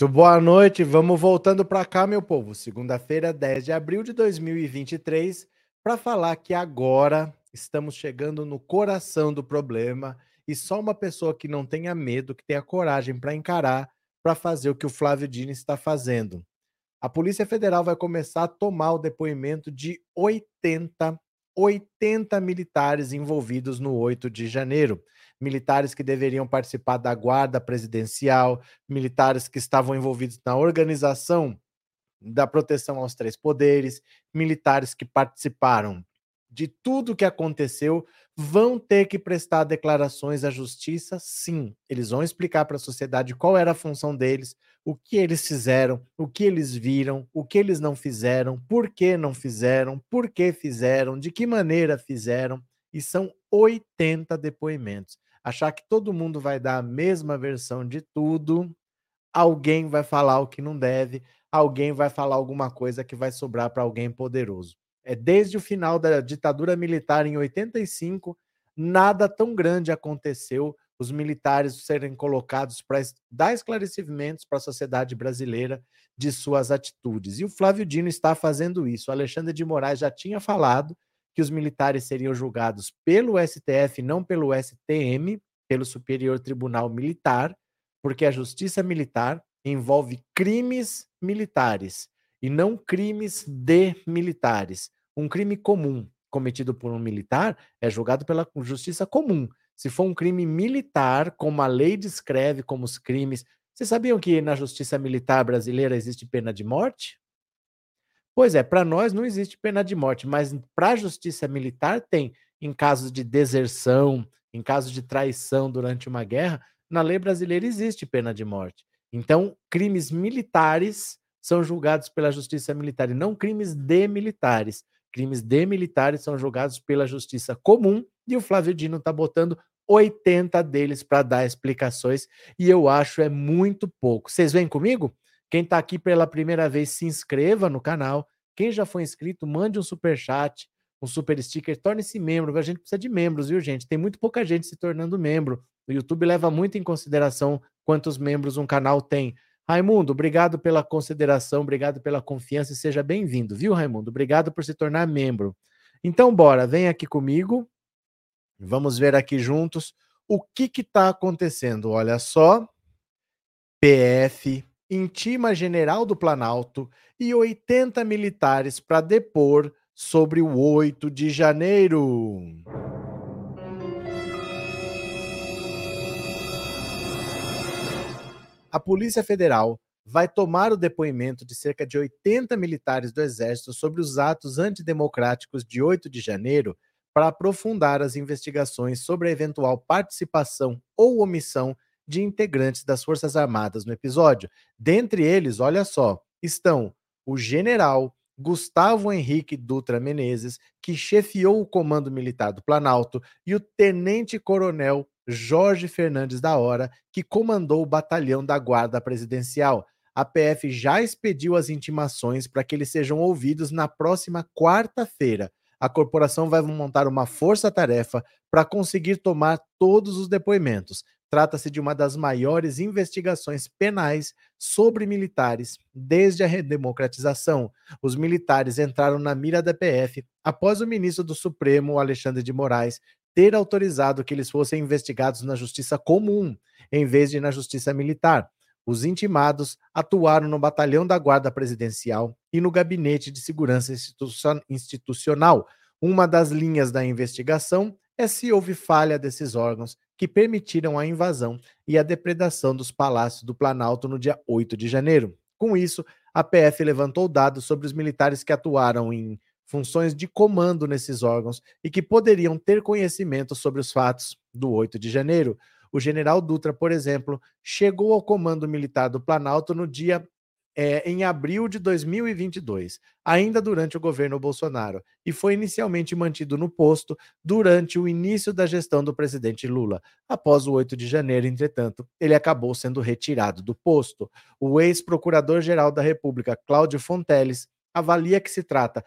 Muito boa noite, vamos voltando para cá, meu povo. Segunda-feira, 10 de abril de 2023, para falar que agora estamos chegando no coração do problema e só uma pessoa que não tenha medo, que tenha coragem para encarar, para fazer o que o Flávio Dini está fazendo. A Polícia Federal vai começar a tomar o depoimento de 80, 80 militares envolvidos no 8 de janeiro militares que deveriam participar da guarda presidencial, militares que estavam envolvidos na organização da proteção aos três poderes, militares que participaram de tudo que aconteceu, vão ter que prestar declarações à justiça, sim. Eles vão explicar para a sociedade qual era a função deles, o que eles fizeram, o que eles viram, o que eles não fizeram, por que não fizeram, por que fizeram, de que maneira fizeram, e são 80 depoimentos achar que todo mundo vai dar a mesma versão de tudo, alguém vai falar o que não deve, alguém vai falar alguma coisa que vai sobrar para alguém poderoso. É desde o final da ditadura militar em 85, nada tão grande aconteceu os militares serem colocados para dar esclarecimentos para a sociedade brasileira de suas atitudes. E o Flávio Dino está fazendo isso. O Alexandre de Moraes já tinha falado que os militares seriam julgados pelo STF, não pelo STM, pelo Superior Tribunal Militar, porque a justiça militar envolve crimes militares e não crimes de militares. Um crime comum cometido por um militar é julgado pela justiça comum. Se for um crime militar, como a lei descreve como os crimes. Vocês sabiam que na justiça militar brasileira existe pena de morte? Pois é, para nós não existe pena de morte, mas para a justiça militar tem, em casos de deserção, em caso de traição durante uma guerra, na lei brasileira existe pena de morte. Então, crimes militares são julgados pela justiça militar e não crimes de militares. Crimes de militares são julgados pela justiça comum e o Flávio Dino está botando 80 deles para dar explicações e eu acho é muito pouco. Vocês vêm comigo? Quem está aqui pela primeira vez, se inscreva no canal. Quem já foi inscrito, mande um super chat, um super sticker, torne-se membro. A gente precisa de membros, viu, gente? Tem muito pouca gente se tornando membro. O YouTube leva muito em consideração quantos membros um canal tem. Raimundo, obrigado pela consideração, obrigado pela confiança e seja bem-vindo, viu, Raimundo? Obrigado por se tornar membro. Então, bora, vem aqui comigo. Vamos ver aqui juntos o que está acontecendo. Olha só. PF intima general do Planalto e 80 militares para depor sobre o 8 de janeiro. A Polícia Federal vai tomar o depoimento de cerca de 80 militares do Exército sobre os atos antidemocráticos de 8 de janeiro para aprofundar as investigações sobre a eventual participação ou omissão de integrantes das Forças Armadas no episódio. Dentre eles, olha só, estão o general Gustavo Henrique Dutra Menezes, que chefiou o Comando Militar do Planalto, e o tenente-coronel Jorge Fernandes da Hora, que comandou o batalhão da Guarda Presidencial. A PF já expediu as intimações para que eles sejam ouvidos na próxima quarta-feira. A corporação vai montar uma força-tarefa para conseguir tomar todos os depoimentos. Trata-se de uma das maiores investigações penais sobre militares desde a redemocratização. Os militares entraram na mira da PF após o ministro do Supremo, Alexandre de Moraes, ter autorizado que eles fossem investigados na justiça comum, em vez de na justiça militar. Os intimados atuaram no batalhão da Guarda Presidencial e no Gabinete de Segurança Institucional. Uma das linhas da investigação é se houve falha desses órgãos que permitiram a invasão e a depredação dos palácios do Planalto no dia 8 de janeiro. Com isso, a PF levantou dados sobre os militares que atuaram em funções de comando nesses órgãos e que poderiam ter conhecimento sobre os fatos do 8 de janeiro. O general Dutra, por exemplo, chegou ao comando militar do Planalto no dia é, em abril de 2022, ainda durante o governo Bolsonaro, e foi inicialmente mantido no posto durante o início da gestão do presidente Lula. Após o 8 de janeiro, entretanto, ele acabou sendo retirado do posto. O ex-procurador-geral da República, Cláudio Fonteles, avalia que se trata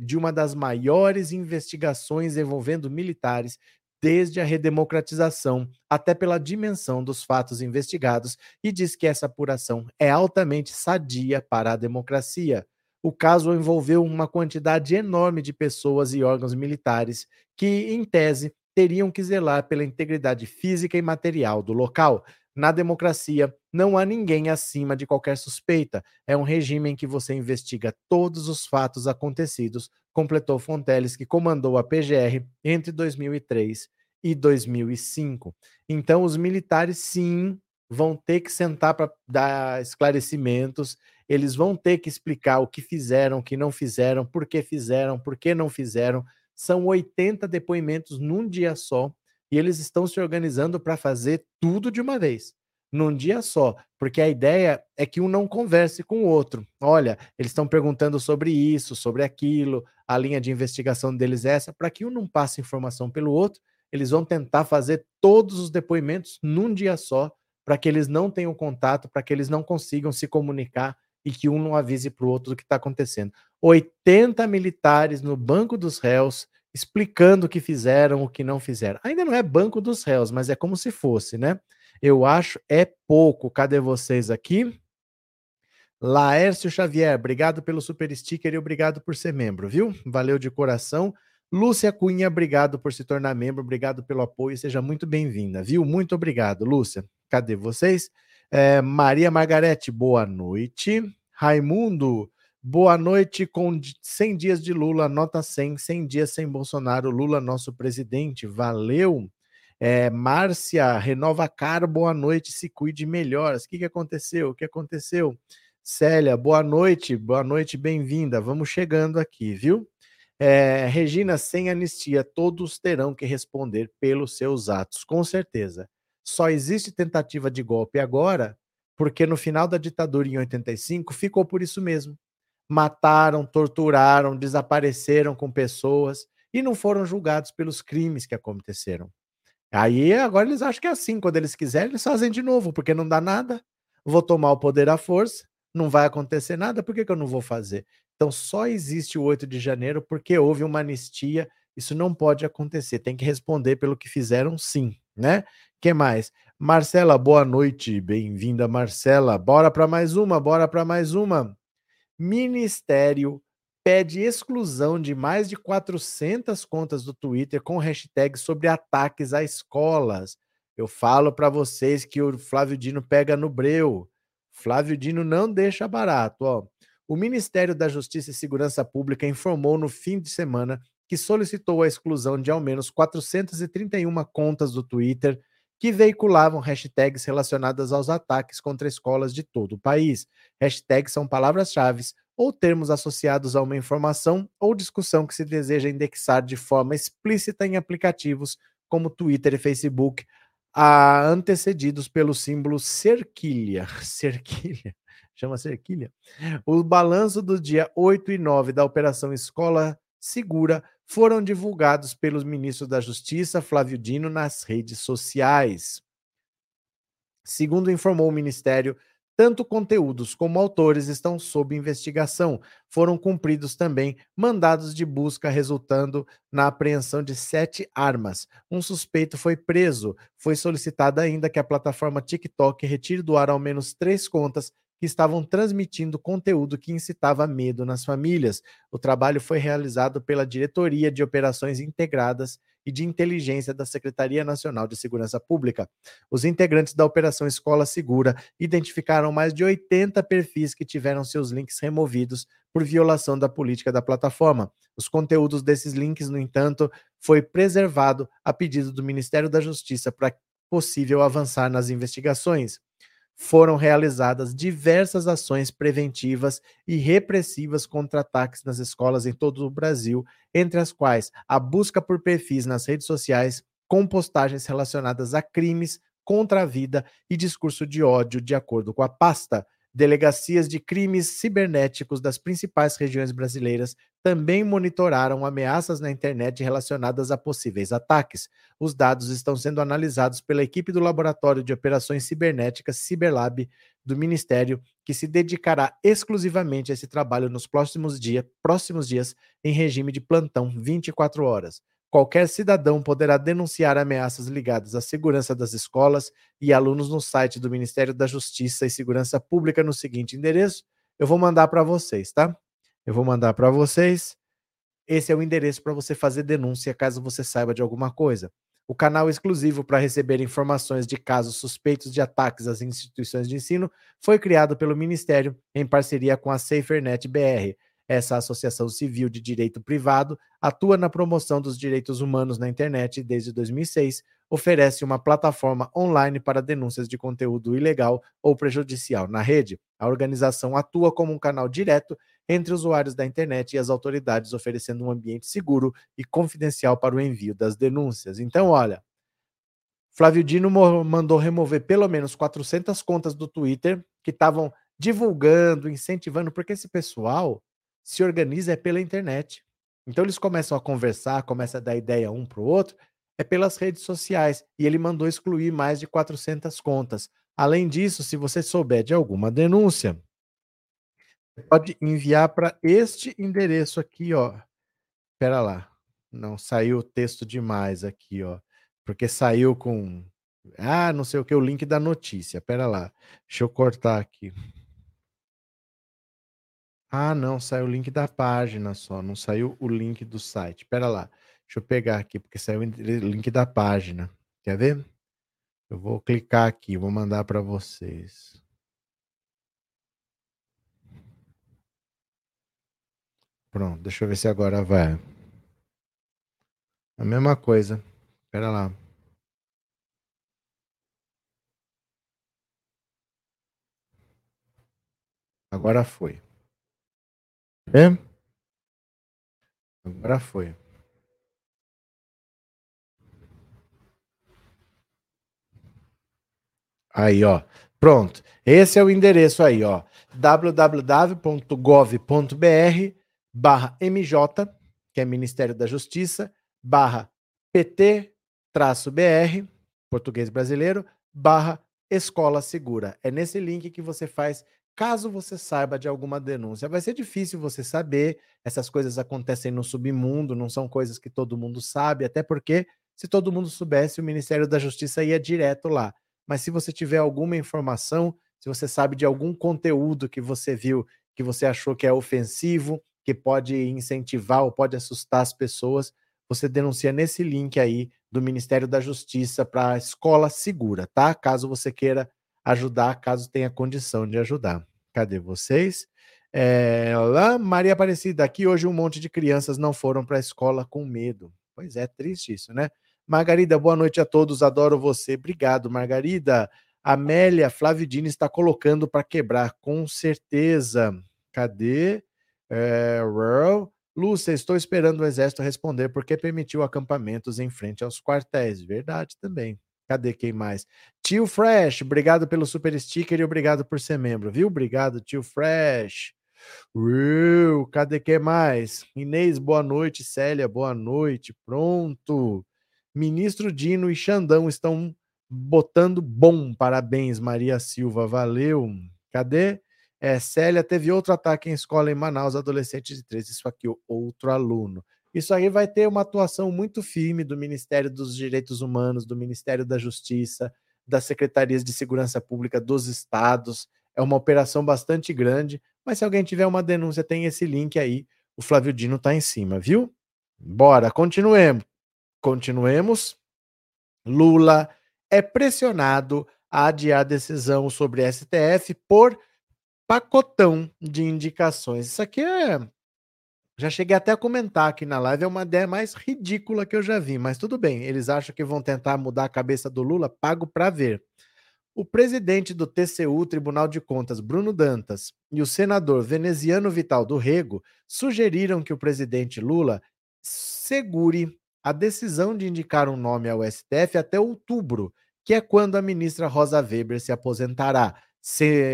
de uma das maiores investigações envolvendo militares desde a redemocratização, até pela dimensão dos fatos investigados, e diz que essa apuração é altamente sadia para a democracia. O caso envolveu uma quantidade enorme de pessoas e órgãos militares que, em tese, teriam que zelar pela integridade física e material do local. Na democracia, não há ninguém acima de qualquer suspeita. É um regime em que você investiga todos os fatos acontecidos, completou Fonteles, que comandou a PGR entre 2003 e 2005. Então, os militares, sim, vão ter que sentar para dar esclarecimentos, eles vão ter que explicar o que fizeram, o que não fizeram, por que fizeram, por que não fizeram. São 80 depoimentos num dia só e eles estão se organizando para fazer tudo de uma vez, num dia só, porque a ideia é que um não converse com o outro. Olha, eles estão perguntando sobre isso, sobre aquilo, a linha de investigação deles é essa, para que um não passe informação pelo outro, eles vão tentar fazer todos os depoimentos num dia só, para que eles não tenham contato, para que eles não consigam se comunicar e que um não avise para o outro do que está acontecendo. 80 militares no banco dos réus explicando o que fizeram, o que não fizeram. Ainda não é banco dos réus, mas é como se fosse, né? Eu acho é pouco. Cadê vocês aqui? Laércio Xavier, obrigado pelo super sticker e obrigado por ser membro, viu? Valeu de coração. Lúcia Cunha, obrigado por se tornar membro, obrigado pelo apoio, seja muito bem-vinda, viu? Muito obrigado, Lúcia. Cadê vocês? É, Maria Margarete, boa noite. Raimundo, Boa noite com 100 dias de Lula, nota 100, 100 dias sem Bolsonaro, Lula nosso presidente, valeu. É, Márcia, renova caro, boa noite, se cuide melhor. O que, que aconteceu? O que aconteceu? Célia, boa noite, boa noite, bem-vinda. Vamos chegando aqui, viu? É, Regina, sem anistia, todos terão que responder pelos seus atos, com certeza. Só existe tentativa de golpe agora porque no final da ditadura em 85 ficou por isso mesmo mataram, torturaram, desapareceram com pessoas e não foram julgados pelos crimes que aconteceram. Aí agora eles acham que é assim, quando eles quiserem, eles fazem de novo, porque não dá nada. Vou tomar o poder à força, não vai acontecer nada, por que, que eu não vou fazer? Então só existe o 8 de janeiro porque houve uma anistia, isso não pode acontecer, tem que responder pelo que fizeram sim, né? que mais? Marcela, boa noite, bem-vinda Marcela. Bora para mais uma, bora para mais uma. Ministério pede exclusão de mais de 400 contas do Twitter com hashtag sobre ataques a escolas. Eu falo para vocês que o Flávio Dino pega no breu. Flávio Dino não deixa barato, ó. O Ministério da Justiça e Segurança Pública informou no fim de semana que solicitou a exclusão de ao menos 431 contas do Twitter que veiculavam hashtags relacionadas aos ataques contra escolas de todo o país. Hashtags são palavras-chave ou termos associados a uma informação ou discussão que se deseja indexar de forma explícita em aplicativos como Twitter e Facebook, a, antecedidos pelo símbolo cerquilha. Cerquilha. Chama cerquilha. O balanço do dia 8 e 9 da Operação Escola Segura foram divulgados pelos ministros da Justiça, Flávio Dino, nas redes sociais. Segundo informou o Ministério, tanto conteúdos como autores estão sob investigação. Foram cumpridos também mandados de busca, resultando na apreensão de sete armas. Um suspeito foi preso. Foi solicitado ainda que a plataforma TikTok retire do ar ao menos três contas que estavam transmitindo conteúdo que incitava medo nas famílias. O trabalho foi realizado pela Diretoria de Operações Integradas e de Inteligência da Secretaria Nacional de Segurança Pública. Os integrantes da Operação Escola Segura identificaram mais de 80 perfis que tiveram seus links removidos por violação da política da plataforma. Os conteúdos desses links, no entanto, foi preservado a pedido do Ministério da Justiça para possível avançar nas investigações foram realizadas diversas ações preventivas e repressivas contra ataques nas escolas em todo o Brasil, entre as quais a busca por perfis nas redes sociais com postagens relacionadas a crimes contra a vida e discurso de ódio, de acordo com a pasta. Delegacias de crimes cibernéticos das principais regiões brasileiras também monitoraram ameaças na internet relacionadas a possíveis ataques. Os dados estão sendo analisados pela equipe do Laboratório de Operações Cibernéticas Ciberlab do Ministério, que se dedicará exclusivamente a esse trabalho nos próximos, dia, próximos dias em regime de plantão 24 horas. qualquer cidadão poderá denunciar ameaças ligadas à segurança das escolas e alunos no site do Ministério da Justiça e Segurança Pública no seguinte endereço. Eu vou mandar para vocês, tá? Eu vou mandar para vocês. Esse é o endereço para você fazer denúncia caso você saiba de alguma coisa. O canal exclusivo para receber informações de casos suspeitos de ataques às instituições de ensino foi criado pelo Ministério em parceria com a SaferNet BR. Essa associação civil de direito privado atua na promoção dos direitos humanos na internet desde 2006, oferece uma plataforma online para denúncias de conteúdo ilegal ou prejudicial na rede. A organização atua como um canal direto entre usuários da internet e as autoridades, oferecendo um ambiente seguro e confidencial para o envio das denúncias. Então, olha, Flávio Dino mandou remover pelo menos 400 contas do Twitter que estavam divulgando, incentivando, porque esse pessoal se organiza é pela internet. Então eles começam a conversar, começam a dar ideia um para o outro, é pelas redes sociais. E ele mandou excluir mais de 400 contas. Além disso, se você souber de alguma denúncia, pode enviar para este endereço aqui, ó. Espera lá. Não saiu o texto demais aqui, ó. Porque saiu com ah, não sei o que, o link da notícia. Espera lá. Deixa eu cortar aqui. Ah, não, saiu o link da página só, não saiu o link do site. Espera lá. Deixa eu pegar aqui, porque saiu o link da página. Quer ver? Eu vou clicar aqui, vou mandar para vocês. Pronto, deixa eu ver se agora vai. A mesma coisa. Espera lá. Agora foi. É? Agora foi. Aí, ó. Pronto. Esse é o endereço aí, ó. www.gov.br barra MJ, que é Ministério da Justiça, barra PT traço BR, português brasileiro, barra Escola Segura. É nesse link que você faz caso você saiba de alguma denúncia. Vai ser difícil você saber, essas coisas acontecem no submundo, não são coisas que todo mundo sabe, até porque se todo mundo soubesse, o Ministério da Justiça ia direto lá. Mas se você tiver alguma informação, se você sabe de algum conteúdo que você viu, que você achou que é ofensivo, que pode incentivar ou pode assustar as pessoas, você denuncia nesse link aí do Ministério da Justiça para escola segura, tá? Caso você queira ajudar, caso tenha condição de ajudar. Cadê vocês? É, Maria Aparecida, aqui hoje um monte de crianças não foram para a escola com medo. Pois é, triste isso, né? Margarida, boa noite a todos, adoro você. Obrigado, Margarida. Amélia Flávio Dini está colocando para quebrar, com certeza. Cadê? É, Lúcia, estou esperando o exército responder porque permitiu acampamentos em frente aos quartéis. Verdade também. Cadê quem mais? Tio Fresh, obrigado pelo super sticker e obrigado por ser membro, viu? Obrigado, tio Fresh. Uh, cadê quem mais? Inês, boa noite. Célia, boa noite. Pronto. Ministro Dino e Xandão estão botando bom. Parabéns, Maria Silva. Valeu. Cadê? É, Célia teve outro ataque em escola em Manaus, adolescente de 13. Isso aqui, outro aluno. Isso aí vai ter uma atuação muito firme do Ministério dos Direitos Humanos, do Ministério da Justiça, das secretarias de segurança pública dos estados. É uma operação bastante grande, mas se alguém tiver uma denúncia, tem esse link aí. O Flávio Dino está em cima, viu? Bora, continuemos. Continuemos. Lula é pressionado a adiar decisão sobre STF por pacotão de indicações. Isso aqui é já cheguei até a comentar aqui na live, é uma ideia mais ridícula que eu já vi, mas tudo bem, eles acham que vão tentar mudar a cabeça do Lula, pago para ver. O presidente do TCU, Tribunal de Contas, Bruno Dantas, e o senador veneziano Vital do Rego sugeriram que o presidente Lula segure a decisão de indicar um nome ao STF até outubro, que é quando a ministra Rosa Weber se aposentará,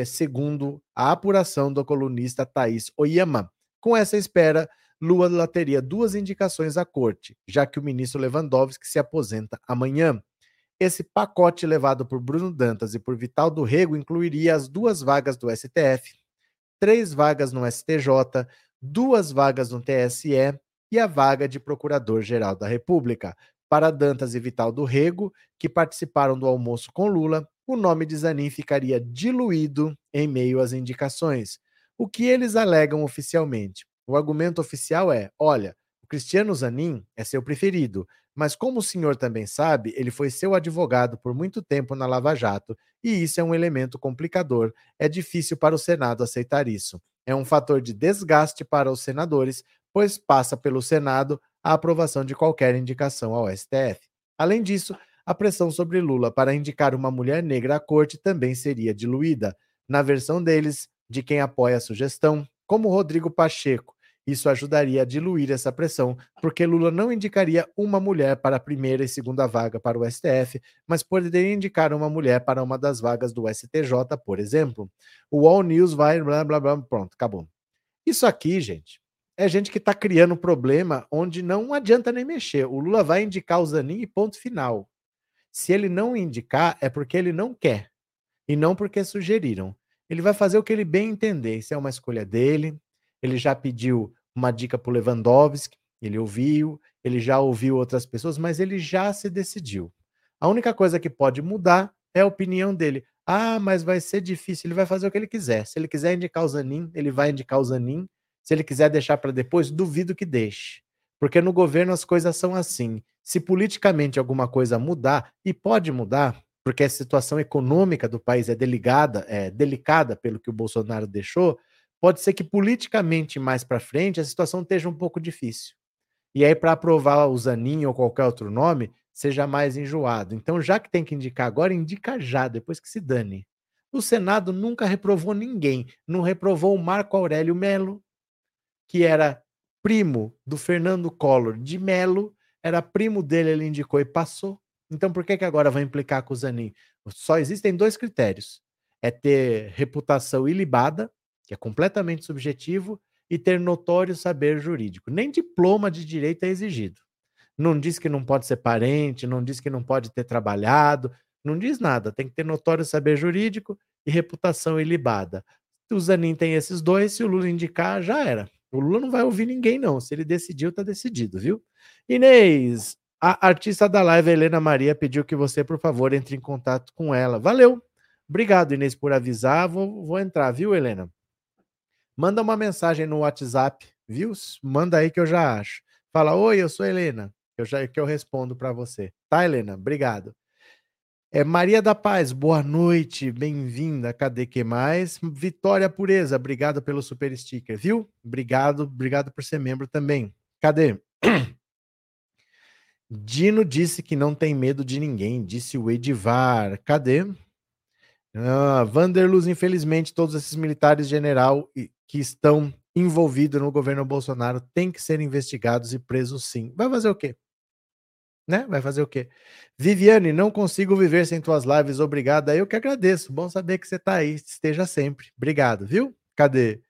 segundo a apuração do colunista Thaís Oyama. Com essa espera, Lula teria duas indicações à corte, já que o ministro Lewandowski se aposenta amanhã. Esse pacote levado por Bruno Dantas e por Vital do Rego incluiria as duas vagas do STF, três vagas no STJ, duas vagas no TSE, e a vaga de Procurador-Geral da República. Para Dantas e Vital do Rego, que participaram do almoço com Lula, o nome de Zanin ficaria diluído em meio às indicações. O que eles alegam oficialmente? O argumento oficial é: olha, o Cristiano Zanin é seu preferido, mas como o senhor também sabe, ele foi seu advogado por muito tempo na Lava Jato, e isso é um elemento complicador. É difícil para o Senado aceitar isso. É um fator de desgaste para os senadores, pois passa pelo Senado a aprovação de qualquer indicação ao STF. Além disso, a pressão sobre Lula para indicar uma mulher negra à corte também seria diluída. Na versão deles, de quem apoia a sugestão, como Rodrigo Pacheco, isso ajudaria a diluir essa pressão, porque Lula não indicaria uma mulher para a primeira e segunda vaga para o STF, mas poderia indicar uma mulher para uma das vagas do STJ, por exemplo. O All News vai blá blá blá, pronto, acabou. Isso aqui, gente, é gente que está criando um problema onde não adianta nem mexer. O Lula vai indicar o Zanin e ponto final. Se ele não indicar, é porque ele não quer e não porque sugeriram. Ele vai fazer o que ele bem entender. Isso é uma escolha dele. Ele já pediu uma dica para o Lewandowski, ele ouviu, ele já ouviu outras pessoas, mas ele já se decidiu. A única coisa que pode mudar é a opinião dele. Ah, mas vai ser difícil, ele vai fazer o que ele quiser. Se ele quiser indicar o Zanin, ele vai indicar o Zanin. Se ele quiser deixar para depois, duvido que deixe. Porque no governo as coisas são assim. Se politicamente alguma coisa mudar, e pode mudar, porque a situação econômica do país é delicada, é delicada pelo que o Bolsonaro deixou, pode ser que politicamente mais para frente a situação esteja um pouco difícil. E aí, para aprovar o Zanin ou qualquer outro nome, seja mais enjoado. Então, já que tem que indicar agora, indica já, depois que se dane. O Senado nunca reprovou ninguém. Não reprovou o Marco Aurélio Melo, que era primo do Fernando Collor de Melo, era primo dele, ele indicou e passou. Então, por que, que agora vai implicar com o Zanin? Só existem dois critérios: é ter reputação ilibada que é completamente subjetivo, e ter notório saber jurídico. Nem diploma de direito é exigido. Não diz que não pode ser parente, não diz que não pode ter trabalhado, não diz nada. Tem que ter notório saber jurídico e reputação ilibada. O Zanin tem esses dois, se o Lula indicar, já era. O Lula não vai ouvir ninguém, não. Se ele decidiu, tá decidido, viu? Inês, a artista da live, Helena Maria, pediu que você, por favor, entre em contato com ela. Valeu! Obrigado, Inês, por avisar. Vou, vou entrar, viu, Helena? Manda uma mensagem no WhatsApp, viu? Manda aí que eu já acho. Fala, oi, eu sou Helena. Eu já que eu respondo para você. Tá, Helena? Obrigado. É Maria da Paz, boa noite, bem-vinda. Cadê que mais? Vitória Pureza, obrigado pelo super sticker, viu? Obrigado, obrigado por ser membro também. Cadê? Dino disse que não tem medo de ninguém, disse o Edivar. Cadê? Ah, Vanderluz, infelizmente, todos esses militares general que estão envolvidos no governo Bolsonaro têm que ser investigados e presos sim. Vai fazer o quê? Né? Vai fazer o quê? Viviane, não consigo viver sem tuas lives, obrigada. Eu que agradeço. Bom saber que você está aí, esteja sempre. Obrigado, viu? Cadê?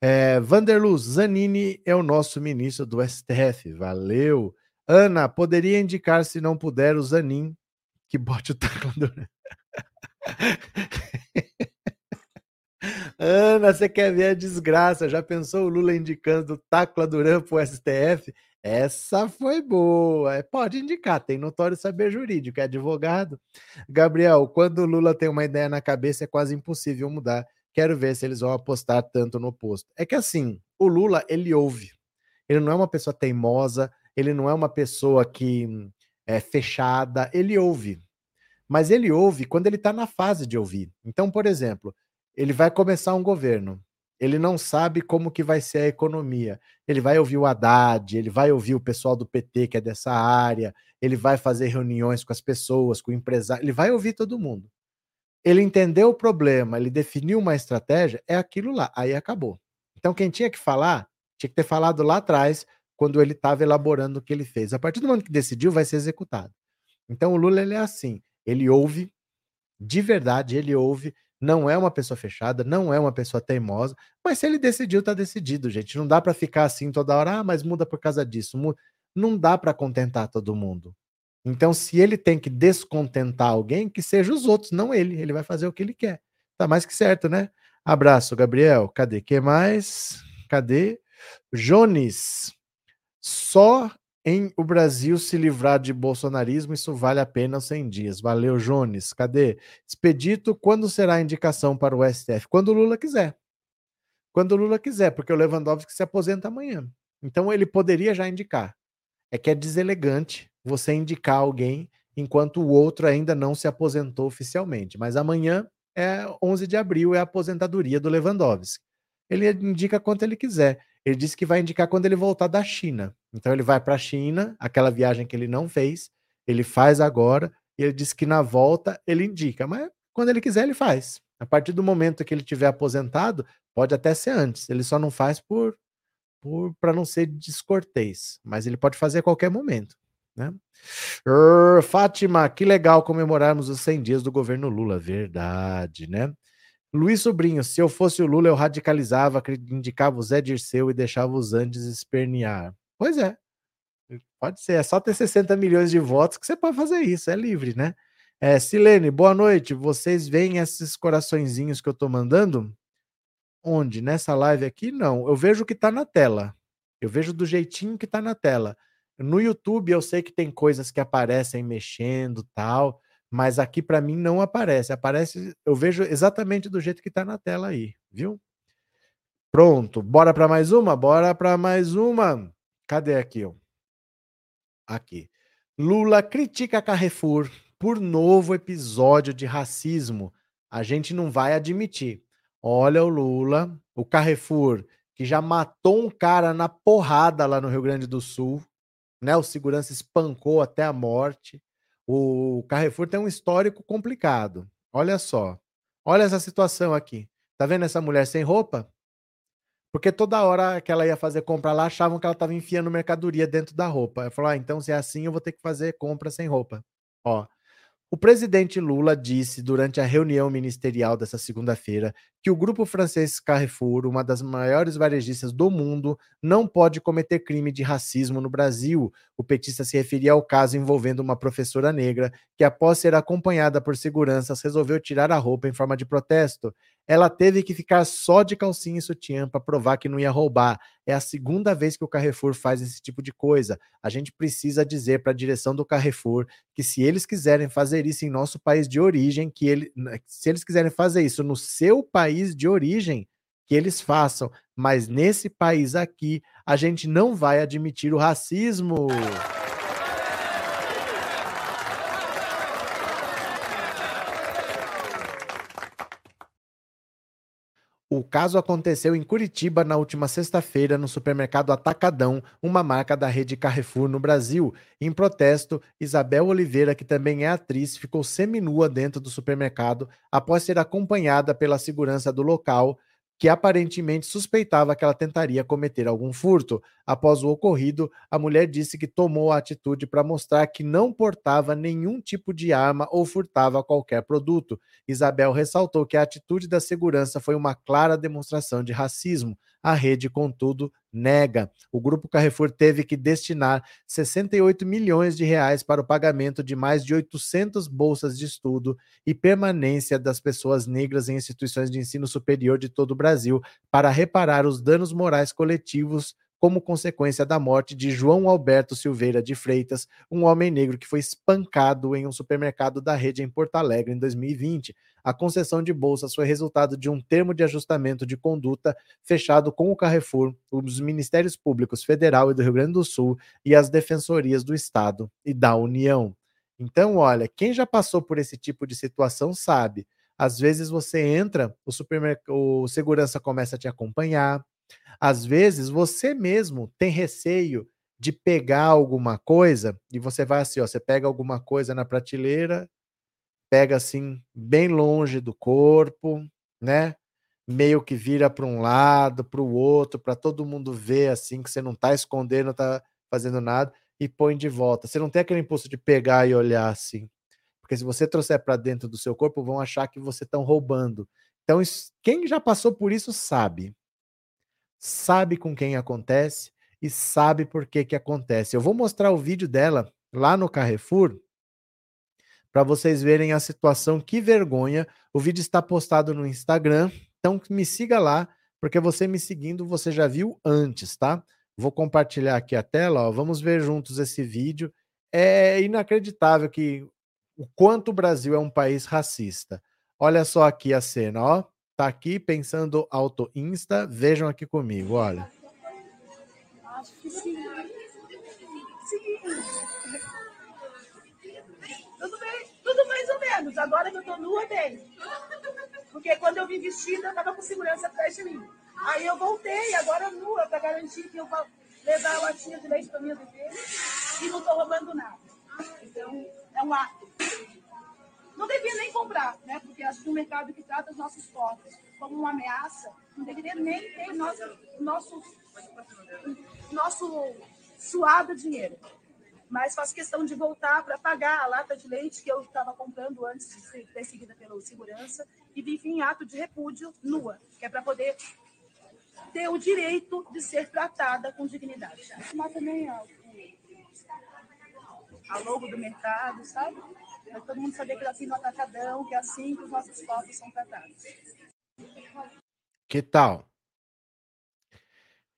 É, Vanderluz, Zanini é o nosso ministro do STF. Valeu. Ana, poderia indicar, se não puder, o Zanin, que bote o taclador. Ana, você quer ver a desgraça? Já pensou o Lula indicando Tacla Duran para o STF? Essa foi boa. É, pode indicar, tem notório saber jurídico, é advogado. Gabriel, quando o Lula tem uma ideia na cabeça, é quase impossível mudar. Quero ver se eles vão apostar tanto no posto. É que assim, o Lula, ele ouve. Ele não é uma pessoa teimosa, ele não é uma pessoa que é fechada, ele ouve. Mas ele ouve quando ele está na fase de ouvir. Então, por exemplo, ele vai começar um governo. Ele não sabe como que vai ser a economia. Ele vai ouvir o Haddad, ele vai ouvir o pessoal do PT que é dessa área, ele vai fazer reuniões com as pessoas, com o empresário, ele vai ouvir todo mundo. Ele entendeu o problema, ele definiu uma estratégia, é aquilo lá, aí acabou. Então quem tinha que falar, tinha que ter falado lá atrás, quando ele estava elaborando o que ele fez. A partir do momento que decidiu, vai ser executado. Então o Lula ele é assim, ele ouve, de verdade, ele ouve, não é uma pessoa fechada, não é uma pessoa teimosa, mas se ele decidiu, tá decidido, gente. Não dá para ficar assim toda hora, ah, mas muda por causa disso. Não dá para contentar todo mundo. Então, se ele tem que descontentar alguém, que seja os outros, não ele. Ele vai fazer o que ele quer. Tá mais que certo, né? Abraço, Gabriel. Cadê? que mais? Cadê? Jones. Só em o Brasil se livrar de bolsonarismo, isso vale a pena os 100 dias. Valeu, Jones. Cadê? Expedito, quando será a indicação para o STF? Quando o Lula quiser. Quando o Lula quiser, porque o Lewandowski se aposenta amanhã. Então ele poderia já indicar. É que é deselegante você indicar alguém enquanto o outro ainda não se aposentou oficialmente. Mas amanhã é 11 de abril, é a aposentadoria do Lewandowski. Ele indica quanto ele quiser. Ele disse que vai indicar quando ele voltar da China. Então ele vai para a China, aquela viagem que ele não fez, ele faz agora, e ele disse que na volta ele indica, mas quando ele quiser ele faz. A partir do momento que ele tiver aposentado, pode até ser antes. Ele só não faz por, para não ser descortês, mas ele pode fazer a qualquer momento. Né? Uh, Fátima, que legal comemorarmos os 100 dias do governo Lula. Verdade, né? Luiz Sobrinho, se eu fosse o Lula, eu radicalizava, indicava o Zé Dirceu e deixava os Andes espernear. Pois é. Pode ser, é só ter 60 milhões de votos que você pode fazer isso, é livre, né? É, Silene, boa noite. Vocês veem esses coraçõezinhos que eu tô mandando? Onde? Nessa live aqui? Não. Eu vejo que tá na tela. Eu vejo do jeitinho que tá na tela. No YouTube eu sei que tem coisas que aparecem mexendo tal, mas aqui para mim não aparece. Aparece, eu vejo exatamente do jeito que está na tela aí, viu? Pronto, bora para mais uma? Bora para mais uma. Cadê aqui? Ó? Aqui. Lula critica Carrefour por novo episódio de racismo. A gente não vai admitir. Olha o Lula, o Carrefour, que já matou um cara na porrada lá no Rio Grande do Sul, né? O segurança espancou até a morte. O Carrefour tem um histórico complicado. Olha só. Olha essa situação aqui. Tá vendo essa mulher sem roupa? Porque toda hora que ela ia fazer compra lá, achavam que ela estava enfiando mercadoria dentro da roupa. Ela falou: ah, então se é assim, eu vou ter que fazer compra sem roupa. Ó, o presidente Lula disse durante a reunião ministerial dessa segunda-feira que o grupo francês Carrefour, uma das maiores varejistas do mundo, não pode cometer crime de racismo no Brasil. O petista se referia ao caso envolvendo uma professora negra que, após ser acompanhada por seguranças, resolveu tirar a roupa em forma de protesto. Ela teve que ficar só de calcinha e sutiã para provar que não ia roubar. É a segunda vez que o Carrefour faz esse tipo de coisa. A gente precisa dizer para a direção do Carrefour que se eles quiserem fazer isso em nosso país de origem, que ele, se eles quiserem fazer isso no seu país de origem, que eles façam. Mas nesse país aqui, a gente não vai admitir o racismo. O caso aconteceu em Curitiba na última sexta-feira no supermercado Atacadão, uma marca da rede Carrefour no Brasil. Em protesto, Isabel Oliveira, que também é atriz, ficou seminua dentro do supermercado após ser acompanhada pela segurança do local que aparentemente suspeitava que ela tentaria cometer algum furto. Após o ocorrido, a mulher disse que tomou a atitude para mostrar que não portava nenhum tipo de arma ou furtava qualquer produto. Isabel ressaltou que a atitude da segurança foi uma clara demonstração de racismo. A rede, contudo, nega. O grupo Carrefour teve que destinar 68 milhões de reais para o pagamento de mais de 800 bolsas de estudo e permanência das pessoas negras em instituições de ensino superior de todo o Brasil para reparar os danos morais coletivos como consequência da morte de João Alberto Silveira de Freitas, um homem negro que foi espancado em um supermercado da rede em Porto Alegre em 2020. A concessão de bolsas foi resultado de um termo de ajustamento de conduta fechado com o Carrefour, os Ministérios Públicos Federal e do Rio Grande do Sul e as defensorias do Estado e da União. Então, olha, quem já passou por esse tipo de situação sabe. Às vezes você entra, o o segurança começa a te acompanhar, às vezes você mesmo tem receio de pegar alguma coisa e você vai assim, ó, você pega alguma coisa na prateleira, pega assim bem longe do corpo, né? Meio que vira para um lado, para o outro, para todo mundo ver assim que você não está escondendo, não tá fazendo nada e põe de volta. Você não tem aquele impulso de pegar e olhar assim. Porque se você trouxer para dentro do seu corpo, vão achar que você está roubando. Então, quem já passou por isso sabe sabe com quem acontece e sabe por que que acontece. Eu vou mostrar o vídeo dela lá no Carrefour para vocês verem a situação. Que vergonha! O vídeo está postado no Instagram, então me siga lá, porque você me seguindo você já viu antes, tá? Vou compartilhar aqui a tela, ó, vamos ver juntos esse vídeo. É inacreditável que o quanto o Brasil é um país racista. Olha só aqui a cena, ó. Tá aqui pensando auto insta, vejam aqui comigo, olha. Acho que sim. Sim. Tudo bem, tudo mais ou menos. Agora que eu tô nua, bem. Porque quando eu vim vestida, eu tava com segurança atrás de mim. Aí eu voltei, agora nua, para garantir que eu vou levar a latinha de leite para minha bebê e não estou roubando nada. Então, é um ato. Não devia nem comprar, né? Porque acho que o mercado que trata os nossos corpos como uma ameaça, não deveria nem ter nosso, nosso, nosso suado dinheiro. Mas faço questão de voltar para pagar a lata de leite que eu estava comprando antes de ser perseguida pela segurança e vim em ato de repúdio nua, que é para poder ter o direito de ser tratada com dignidade. Mas também é a logo do mercado, sabe? Para todo mundo saber que é assim no atacadão, que é assim que os nossos corpos são tratados. Que tal?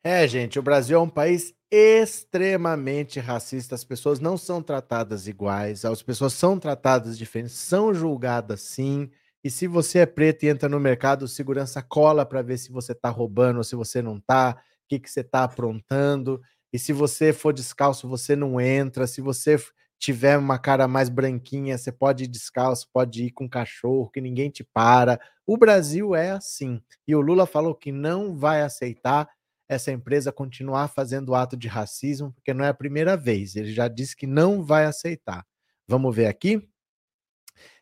É, gente, o Brasil é um país extremamente racista. As pessoas não são tratadas iguais, as pessoas são tratadas diferentes, são julgadas sim. E se você é preto e entra no mercado, o segurança cola para ver se você está roubando ou se você não está, o que, que você está aprontando. E se você for descalço, você não entra. Se você tiver uma cara mais branquinha, você pode ir descalço, pode ir com cachorro, que ninguém te para. O Brasil é assim. E o Lula falou que não vai aceitar essa empresa continuar fazendo ato de racismo, porque não é a primeira vez. Ele já disse que não vai aceitar. Vamos ver aqui?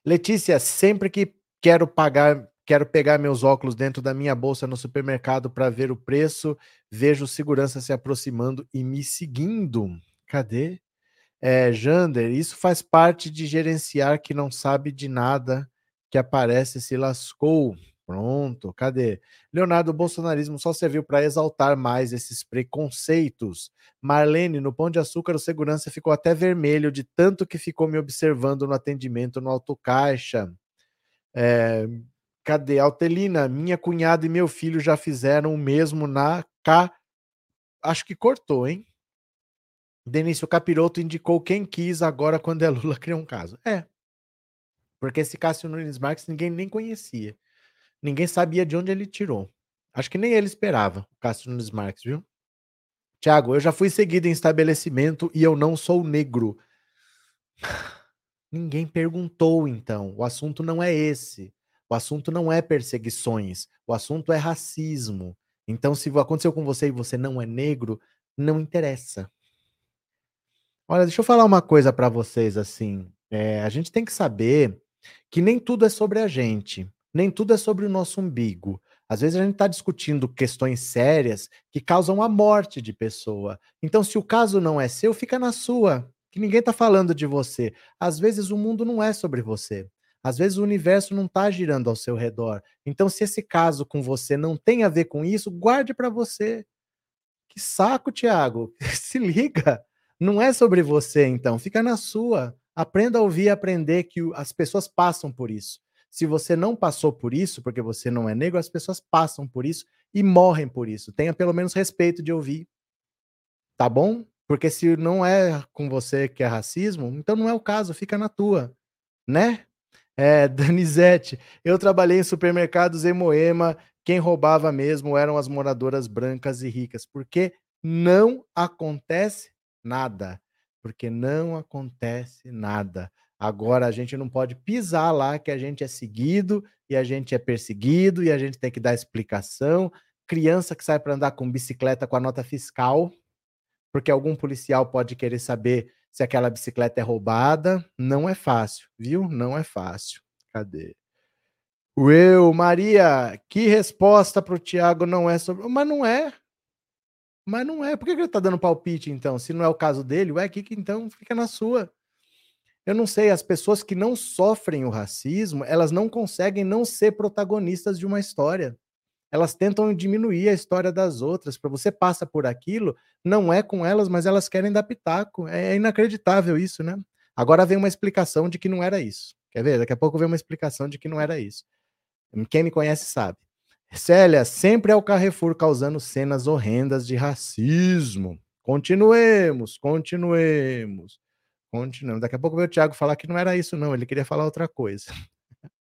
Letícia, sempre que quero pagar, quero pegar meus óculos dentro da minha bolsa no supermercado para ver o preço, vejo segurança se aproximando e me seguindo. Cadê? É, Jander, isso faz parte de gerenciar que não sabe de nada, que aparece se lascou. Pronto, cadê? Leonardo, o bolsonarismo só serviu para exaltar mais esses preconceitos. Marlene, no Pão de Açúcar, o segurança ficou até vermelho de tanto que ficou me observando no atendimento no autocaixa. É, cadê? Altelina, minha cunhada e meu filho já fizeram o mesmo na K. Acho que cortou, hein? Denício Capiroto indicou quem quis agora quando é Lula criou um caso. É. Porque esse Cássio Nunes Marques ninguém nem conhecia. Ninguém sabia de onde ele tirou. Acho que nem ele esperava, o Cássio Nunes Marques, viu? Tiago, eu já fui seguido em estabelecimento e eu não sou negro. Ninguém perguntou, então. O assunto não é esse. O assunto não é perseguições. O assunto é racismo. Então, se aconteceu com você e você não é negro, não interessa. Olha, deixa eu falar uma coisa para vocês assim. É, a gente tem que saber que nem tudo é sobre a gente, nem tudo é sobre o nosso umbigo. Às vezes a gente está discutindo questões sérias que causam a morte de pessoa. Então, se o caso não é seu, fica na sua que ninguém está falando de você. Às vezes o mundo não é sobre você. Às vezes o universo não está girando ao seu redor. Então, se esse caso com você não tem a ver com isso, guarde para você. Que saco, Tiago. Se liga. Não é sobre você, então. Fica na sua. Aprenda a ouvir e aprender que as pessoas passam por isso. Se você não passou por isso, porque você não é negro, as pessoas passam por isso e morrem por isso. Tenha pelo menos respeito de ouvir. Tá bom? Porque se não é com você que é racismo, então não é o caso, fica na tua, né? É, Danizete, eu trabalhei em supermercados em Moema, quem roubava mesmo eram as moradoras brancas e ricas, porque não acontece nada. Porque não acontece nada. Agora a gente não pode pisar lá que a gente é seguido e a gente é perseguido e a gente tem que dar explicação. Criança que sai para andar com bicicleta com a nota fiscal, porque algum policial pode querer saber se aquela bicicleta é roubada. Não é fácil, viu? Não é fácil. Cadê? Eu, Maria, que resposta para o Tiago não é sobre. Mas não é. Mas não é. Por que ele tá dando palpite, então? Se não é o caso dele, ué, que, então fica na sua. Eu não sei, as pessoas que não sofrem o racismo, elas não conseguem não ser protagonistas de uma história elas tentam diminuir a história das outras. Para você passa por aquilo, não é com elas, mas elas querem dar pitaco. É, é inacreditável isso, né? Agora vem uma explicação de que não era isso. Quer ver? Daqui a pouco vem uma explicação de que não era isso. Quem me conhece sabe. Célia, sempre é o Carrefour causando cenas horrendas de racismo. Continuemos, continuemos, continuemos. Daqui a pouco veio o Thiago falar que não era isso, não. Ele queria falar outra coisa.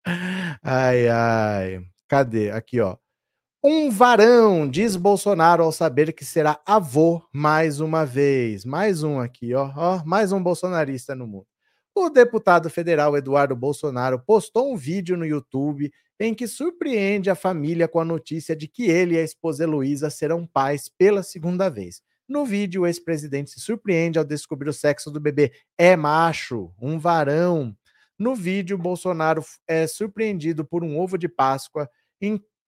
Ai, ai. Cadê? Aqui, ó. Um varão, diz Bolsonaro ao saber que será avô mais uma vez. Mais um aqui, ó. ó mais um bolsonarista no mundo. O deputado federal Eduardo Bolsonaro postou um vídeo no YouTube em que surpreende a família com a notícia de que ele e a esposa Heloísa serão pais pela segunda vez. No vídeo, o ex-presidente se surpreende ao descobrir o sexo do bebê. É macho, um varão. No vídeo, Bolsonaro é surpreendido por um ovo de Páscoa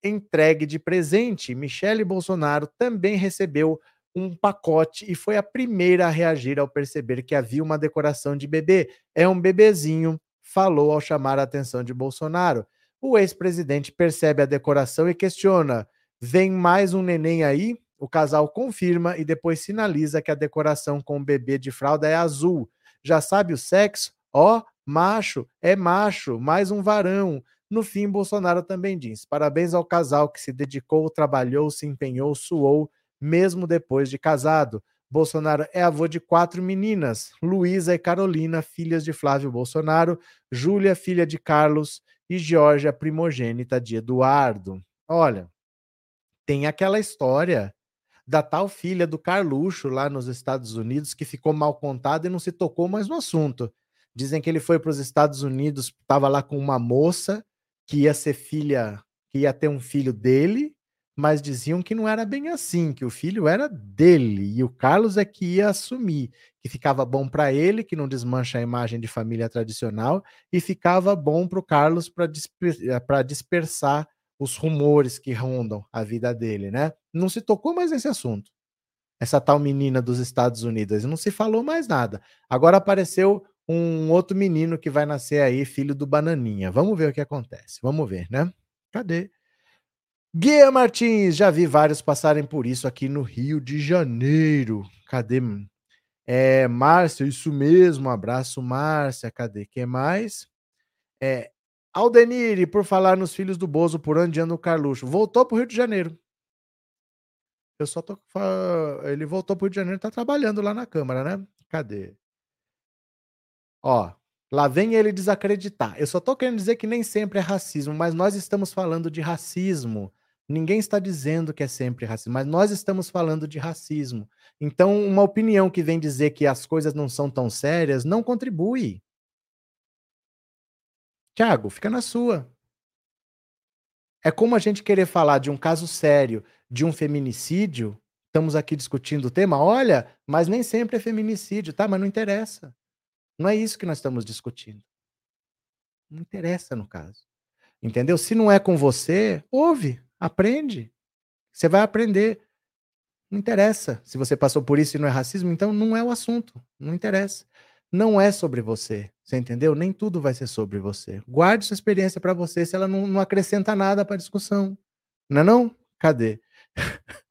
entregue de presente. Michele Bolsonaro também recebeu um pacote e foi a primeira a reagir ao perceber que havia uma decoração de bebê. É um bebezinho, falou ao chamar a atenção de Bolsonaro. O ex-presidente percebe a decoração e questiona: vem mais um neném aí? O casal confirma e depois sinaliza que a decoração com o bebê de fralda é azul. Já sabe o sexo? Ó, oh, macho, é macho, mais um varão. No fim, Bolsonaro também diz: parabéns ao casal que se dedicou, trabalhou, se empenhou, suou, mesmo depois de casado. Bolsonaro é avô de quatro meninas: Luísa e Carolina, filhas de Flávio Bolsonaro, Júlia, filha de Carlos, e Georgia, primogênita de Eduardo. Olha, tem aquela história da tal filha do Carluxo lá nos Estados Unidos que ficou mal contada e não se tocou mais no assunto. Dizem que ele foi para os Estados Unidos, estava lá com uma moça que ia ser filha, que ia ter um filho dele, mas diziam que não era bem assim, que o filho era dele e o Carlos é que ia assumir, que ficava bom para ele, que não desmancha a imagem de família tradicional, e ficava bom para o Carlos para disper dispersar os rumores que rondam a vida dele, né? Não se tocou mais nesse assunto. Essa tal menina dos Estados Unidos, não se falou mais nada. Agora apareceu um outro menino que vai nascer aí, filho do Bananinha. Vamos ver o que acontece. Vamos ver, né? Cadê? Guia Martins, já vi vários passarem por isso aqui no Rio de Janeiro. Cadê? É, Márcia, isso mesmo. Abraço, Márcia. Cadê? Quem mais? É, Aldenire, por falar nos filhos do Bozo, por onde anda o Carluxo. Voltou para o Rio de Janeiro. Eu só tô. Ele voltou para o Rio de Janeiro, tá trabalhando lá na Câmara, né? Cadê? Ó, lá vem ele desacreditar. Eu só tô querendo dizer que nem sempre é racismo, mas nós estamos falando de racismo. Ninguém está dizendo que é sempre racismo, mas nós estamos falando de racismo. Então, uma opinião que vem dizer que as coisas não são tão sérias não contribui. Tiago, fica na sua. É como a gente querer falar de um caso sério, de um feminicídio. Estamos aqui discutindo o tema. Olha, mas nem sempre é feminicídio, tá? Mas não interessa. Não é isso que nós estamos discutindo. Não interessa no caso. Entendeu? Se não é com você, ouve, aprende. Você vai aprender. Não interessa se você passou por isso e não é racismo, então não é o assunto. Não interessa não é sobre você. Você entendeu? Nem tudo vai ser sobre você. Guarde sua experiência para você se ela não, não acrescenta nada para a discussão. Não é não? Cadê?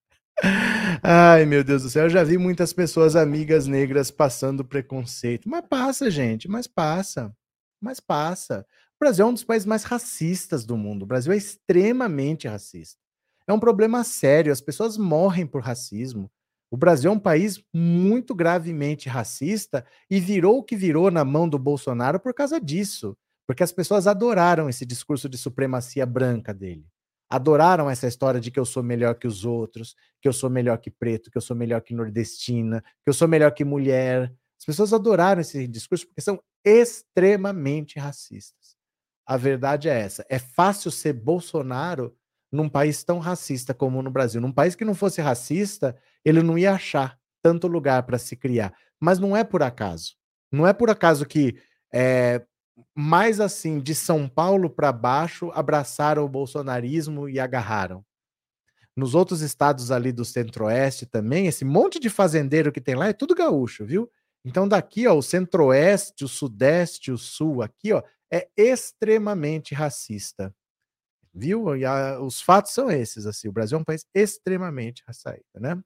Ai, meu Deus do céu, eu já vi muitas pessoas amigas negras passando preconceito. Mas passa, gente, mas passa. Mas passa. O Brasil é um dos países mais racistas do mundo. O Brasil é extremamente racista. É um problema sério, as pessoas morrem por racismo. O Brasil é um país muito gravemente racista e virou o que virou na mão do Bolsonaro por causa disso. Porque as pessoas adoraram esse discurso de supremacia branca dele. Adoraram essa história de que eu sou melhor que os outros, que eu sou melhor que preto, que eu sou melhor que nordestina, que eu sou melhor que mulher. As pessoas adoraram esse discurso porque são extremamente racistas. A verdade é essa. É fácil ser Bolsonaro num país tão racista como no Brasil. Num país que não fosse racista, ele não ia achar tanto lugar para se criar. Mas não é por acaso. Não é por acaso que é, mais assim, de São Paulo para baixo, abraçaram o bolsonarismo e agarraram. Nos outros estados ali do centro-oeste também, esse monte de fazendeiro que tem lá é tudo gaúcho, viu? Então daqui, ó, o centro-oeste, o sudeste, o sul, aqui, ó, é extremamente racista viu? E a, os fatos são esses, assim, o Brasil é um país extremamente racista, né?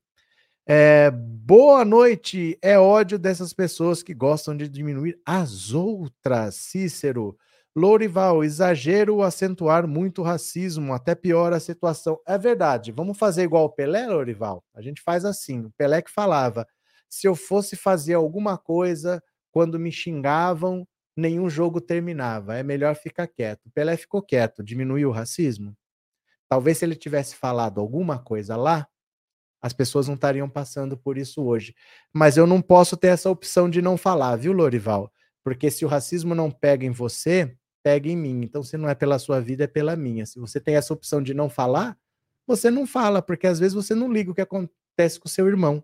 É, boa noite, é ódio dessas pessoas que gostam de diminuir as outras, Cícero. Lourival, exagero acentuar muito racismo, até piora a situação. É verdade. Vamos fazer igual o Pelé, Lourival? A gente faz assim. O Pelé que falava: se eu fosse fazer alguma coisa, quando me xingavam, nenhum jogo terminava. É melhor ficar quieto. Pelé ficou quieto, diminuiu o racismo. Talvez se ele tivesse falado alguma coisa lá, as pessoas não estariam passando por isso hoje. Mas eu não posso ter essa opção de não falar, viu, Lorival? Porque se o racismo não pega em você, pega em mim. Então, se não é pela sua vida, é pela minha. Se você tem essa opção de não falar, você não fala, porque às vezes você não liga o que acontece com seu irmão,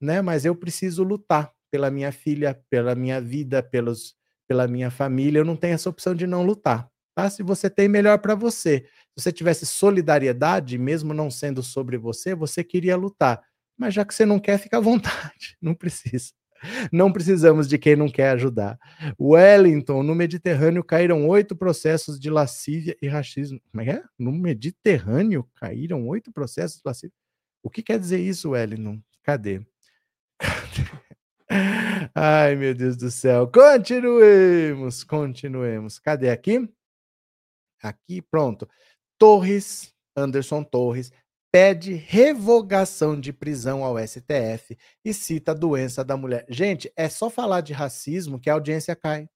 né? Mas eu preciso lutar pela minha filha, pela minha vida, pelos, pela minha família. Eu não tenho essa opção de não lutar. Tá? Se você tem, melhor para você. Se você tivesse solidariedade, mesmo não sendo sobre você, você queria lutar. Mas já que você não quer, fica à vontade. Não precisa. Não precisamos de quem não quer ajudar. Wellington, no Mediterrâneo caíram oito processos de lascívia e racismo. Como é é? No Mediterrâneo caíram oito processos de lascívia. O que quer dizer isso, Wellington? Cadê? Cadê? Ai, meu Deus do céu. Continuemos, continuemos. Cadê aqui? Aqui, pronto. Torres, Anderson Torres, pede revogação de prisão ao STF e cita a doença da mulher. Gente, é só falar de racismo que a audiência cai.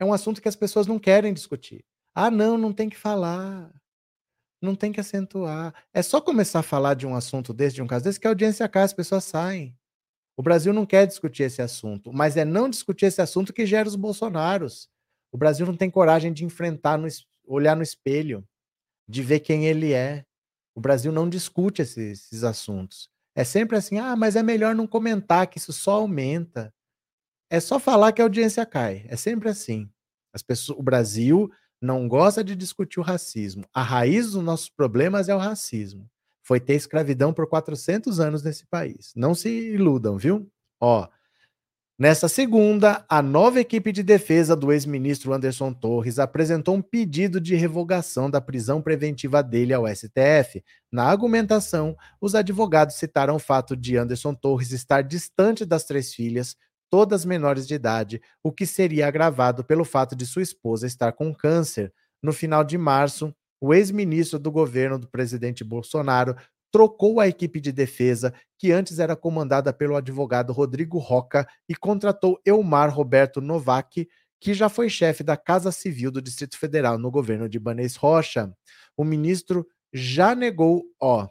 É um assunto que as pessoas não querem discutir. Ah, não, não tem que falar. Não tem que acentuar. É só começar a falar de um assunto desse, de um caso desse, que a audiência cai, as pessoas saem. O Brasil não quer discutir esse assunto, mas é não discutir esse assunto que gera os Bolsonaros. O Brasil não tem coragem de enfrentar, no, olhar no espelho, de ver quem ele é. O Brasil não discute esses, esses assuntos. É sempre assim, ah, mas é melhor não comentar, que isso só aumenta. É só falar que a audiência cai. É sempre assim. As pessoas, o Brasil não gosta de discutir o racismo. A raiz dos nossos problemas é o racismo. Foi ter escravidão por 400 anos nesse país. Não se iludam, viu? Ó, Nessa segunda, a nova equipe de defesa do ex-ministro Anderson Torres apresentou um pedido de revogação da prisão preventiva dele ao STF. Na argumentação, os advogados citaram o fato de Anderson Torres estar distante das três filhas, todas menores de idade, o que seria agravado pelo fato de sua esposa estar com câncer. No final de março, o ex-ministro do governo do presidente Bolsonaro trocou a equipe de defesa, que antes era comandada pelo advogado Rodrigo Roca, e contratou Elmar Roberto Novak, que já foi chefe da Casa Civil do Distrito Federal no governo de Banês Rocha. O ministro já negou, ó,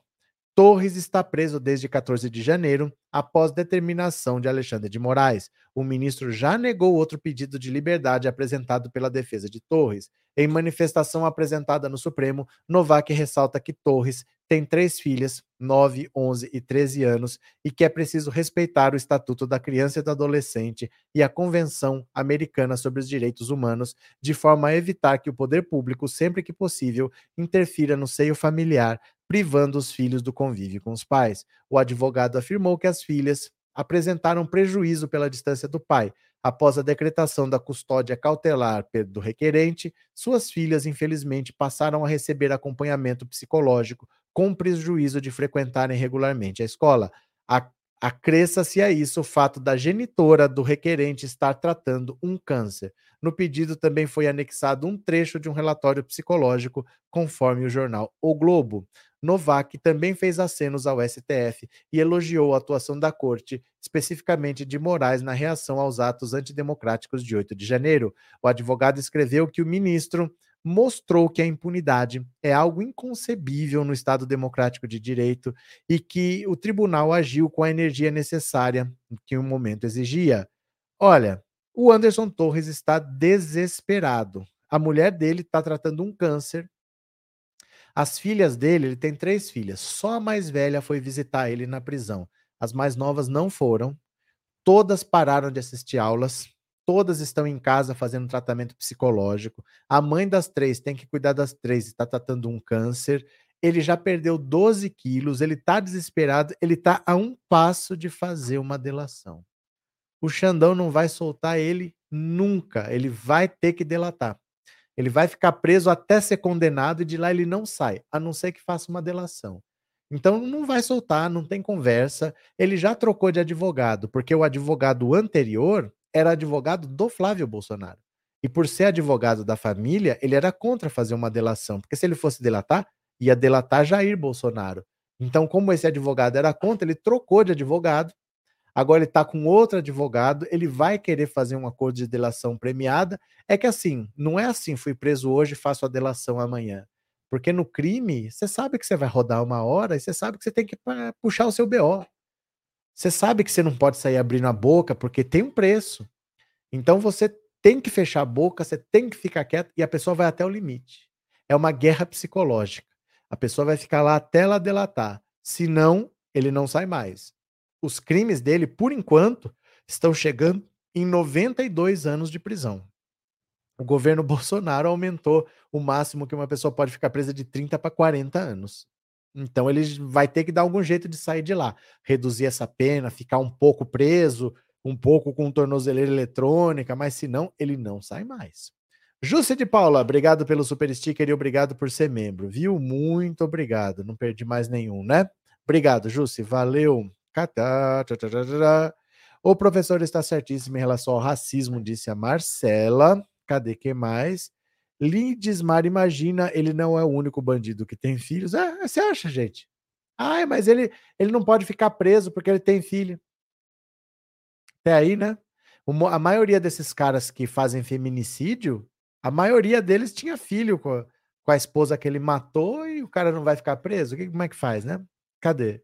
Torres está preso desde 14 de janeiro, após determinação de Alexandre de Moraes. O ministro já negou outro pedido de liberdade apresentado pela defesa de Torres. Em manifestação apresentada no Supremo, Novak ressalta que Torres tem três filhas, 9, 11 e 13 anos, e que é preciso respeitar o Estatuto da Criança e do Adolescente e a Convenção Americana sobre os Direitos Humanos, de forma a evitar que o poder público, sempre que possível, interfira no seio familiar, privando os filhos do convívio com os pais. O advogado afirmou que as filhas apresentaram prejuízo pela distância do pai, Após a decretação da custódia cautelar do requerente, suas filhas, infelizmente, passaram a receber acompanhamento psicológico com prejuízo de frequentarem regularmente a escola. Acresça-se a isso o fato da genitora do requerente estar tratando um câncer. No pedido também foi anexado um trecho de um relatório psicológico, conforme o jornal O Globo. Novak também fez acenos ao STF e elogiou a atuação da corte, especificamente de Moraes, na reação aos atos antidemocráticos de 8 de janeiro. O advogado escreveu que o ministro mostrou que a impunidade é algo inconcebível no Estado democrático de direito e que o tribunal agiu com a energia necessária que o momento exigia. Olha, o Anderson Torres está desesperado. A mulher dele está tratando um câncer as filhas dele, ele tem três filhas. Só a mais velha foi visitar ele na prisão. As mais novas não foram. Todas pararam de assistir aulas. Todas estão em casa fazendo tratamento psicológico. A mãe das três tem que cuidar das três, está tratando um câncer. Ele já perdeu 12 quilos, ele está desesperado, ele está a um passo de fazer uma delação. O Xandão não vai soltar ele nunca, ele vai ter que delatar. Ele vai ficar preso até ser condenado e de lá ele não sai, a não ser que faça uma delação. Então não vai soltar, não tem conversa. Ele já trocou de advogado, porque o advogado anterior era advogado do Flávio Bolsonaro. E por ser advogado da família, ele era contra fazer uma delação, porque se ele fosse delatar, ia delatar Jair Bolsonaro. Então, como esse advogado era contra, ele trocou de advogado. Agora ele está com outro advogado, ele vai querer fazer um acordo de delação premiada. É que assim, não é assim, fui preso hoje, faço a delação amanhã. Porque no crime, você sabe que você vai rodar uma hora e você sabe que você tem que puxar o seu BO. Você sabe que você não pode sair abrindo a boca porque tem um preço. Então você tem que fechar a boca, você tem que ficar quieto e a pessoa vai até o limite. É uma guerra psicológica. A pessoa vai ficar lá até ela delatar. Senão, ele não sai mais. Os crimes dele, por enquanto, estão chegando em 92 anos de prisão. O governo Bolsonaro aumentou o máximo que uma pessoa pode ficar presa de 30 para 40 anos. Então ele vai ter que dar algum jeito de sair de lá, reduzir essa pena, ficar um pouco preso, um pouco com tornozeleira eletrônica, mas se não, ele não sai mais. Júcia de Paula, obrigado pelo super sticker e obrigado por ser membro, viu? Muito obrigado, não perdi mais nenhum, né? Obrigado, Júcia, valeu. O professor está certíssimo em relação ao racismo, disse a Marcela. Cadê que mais? Lindismar, imagina, ele não é o único bandido que tem filhos. É, você acha, gente? Ah, mas ele, ele não pode ficar preso porque ele tem filho. Até aí, né? A maioria desses caras que fazem feminicídio, a maioria deles tinha filho com a, com a esposa que ele matou e o cara não vai ficar preso. Como é que faz, né? Cadê?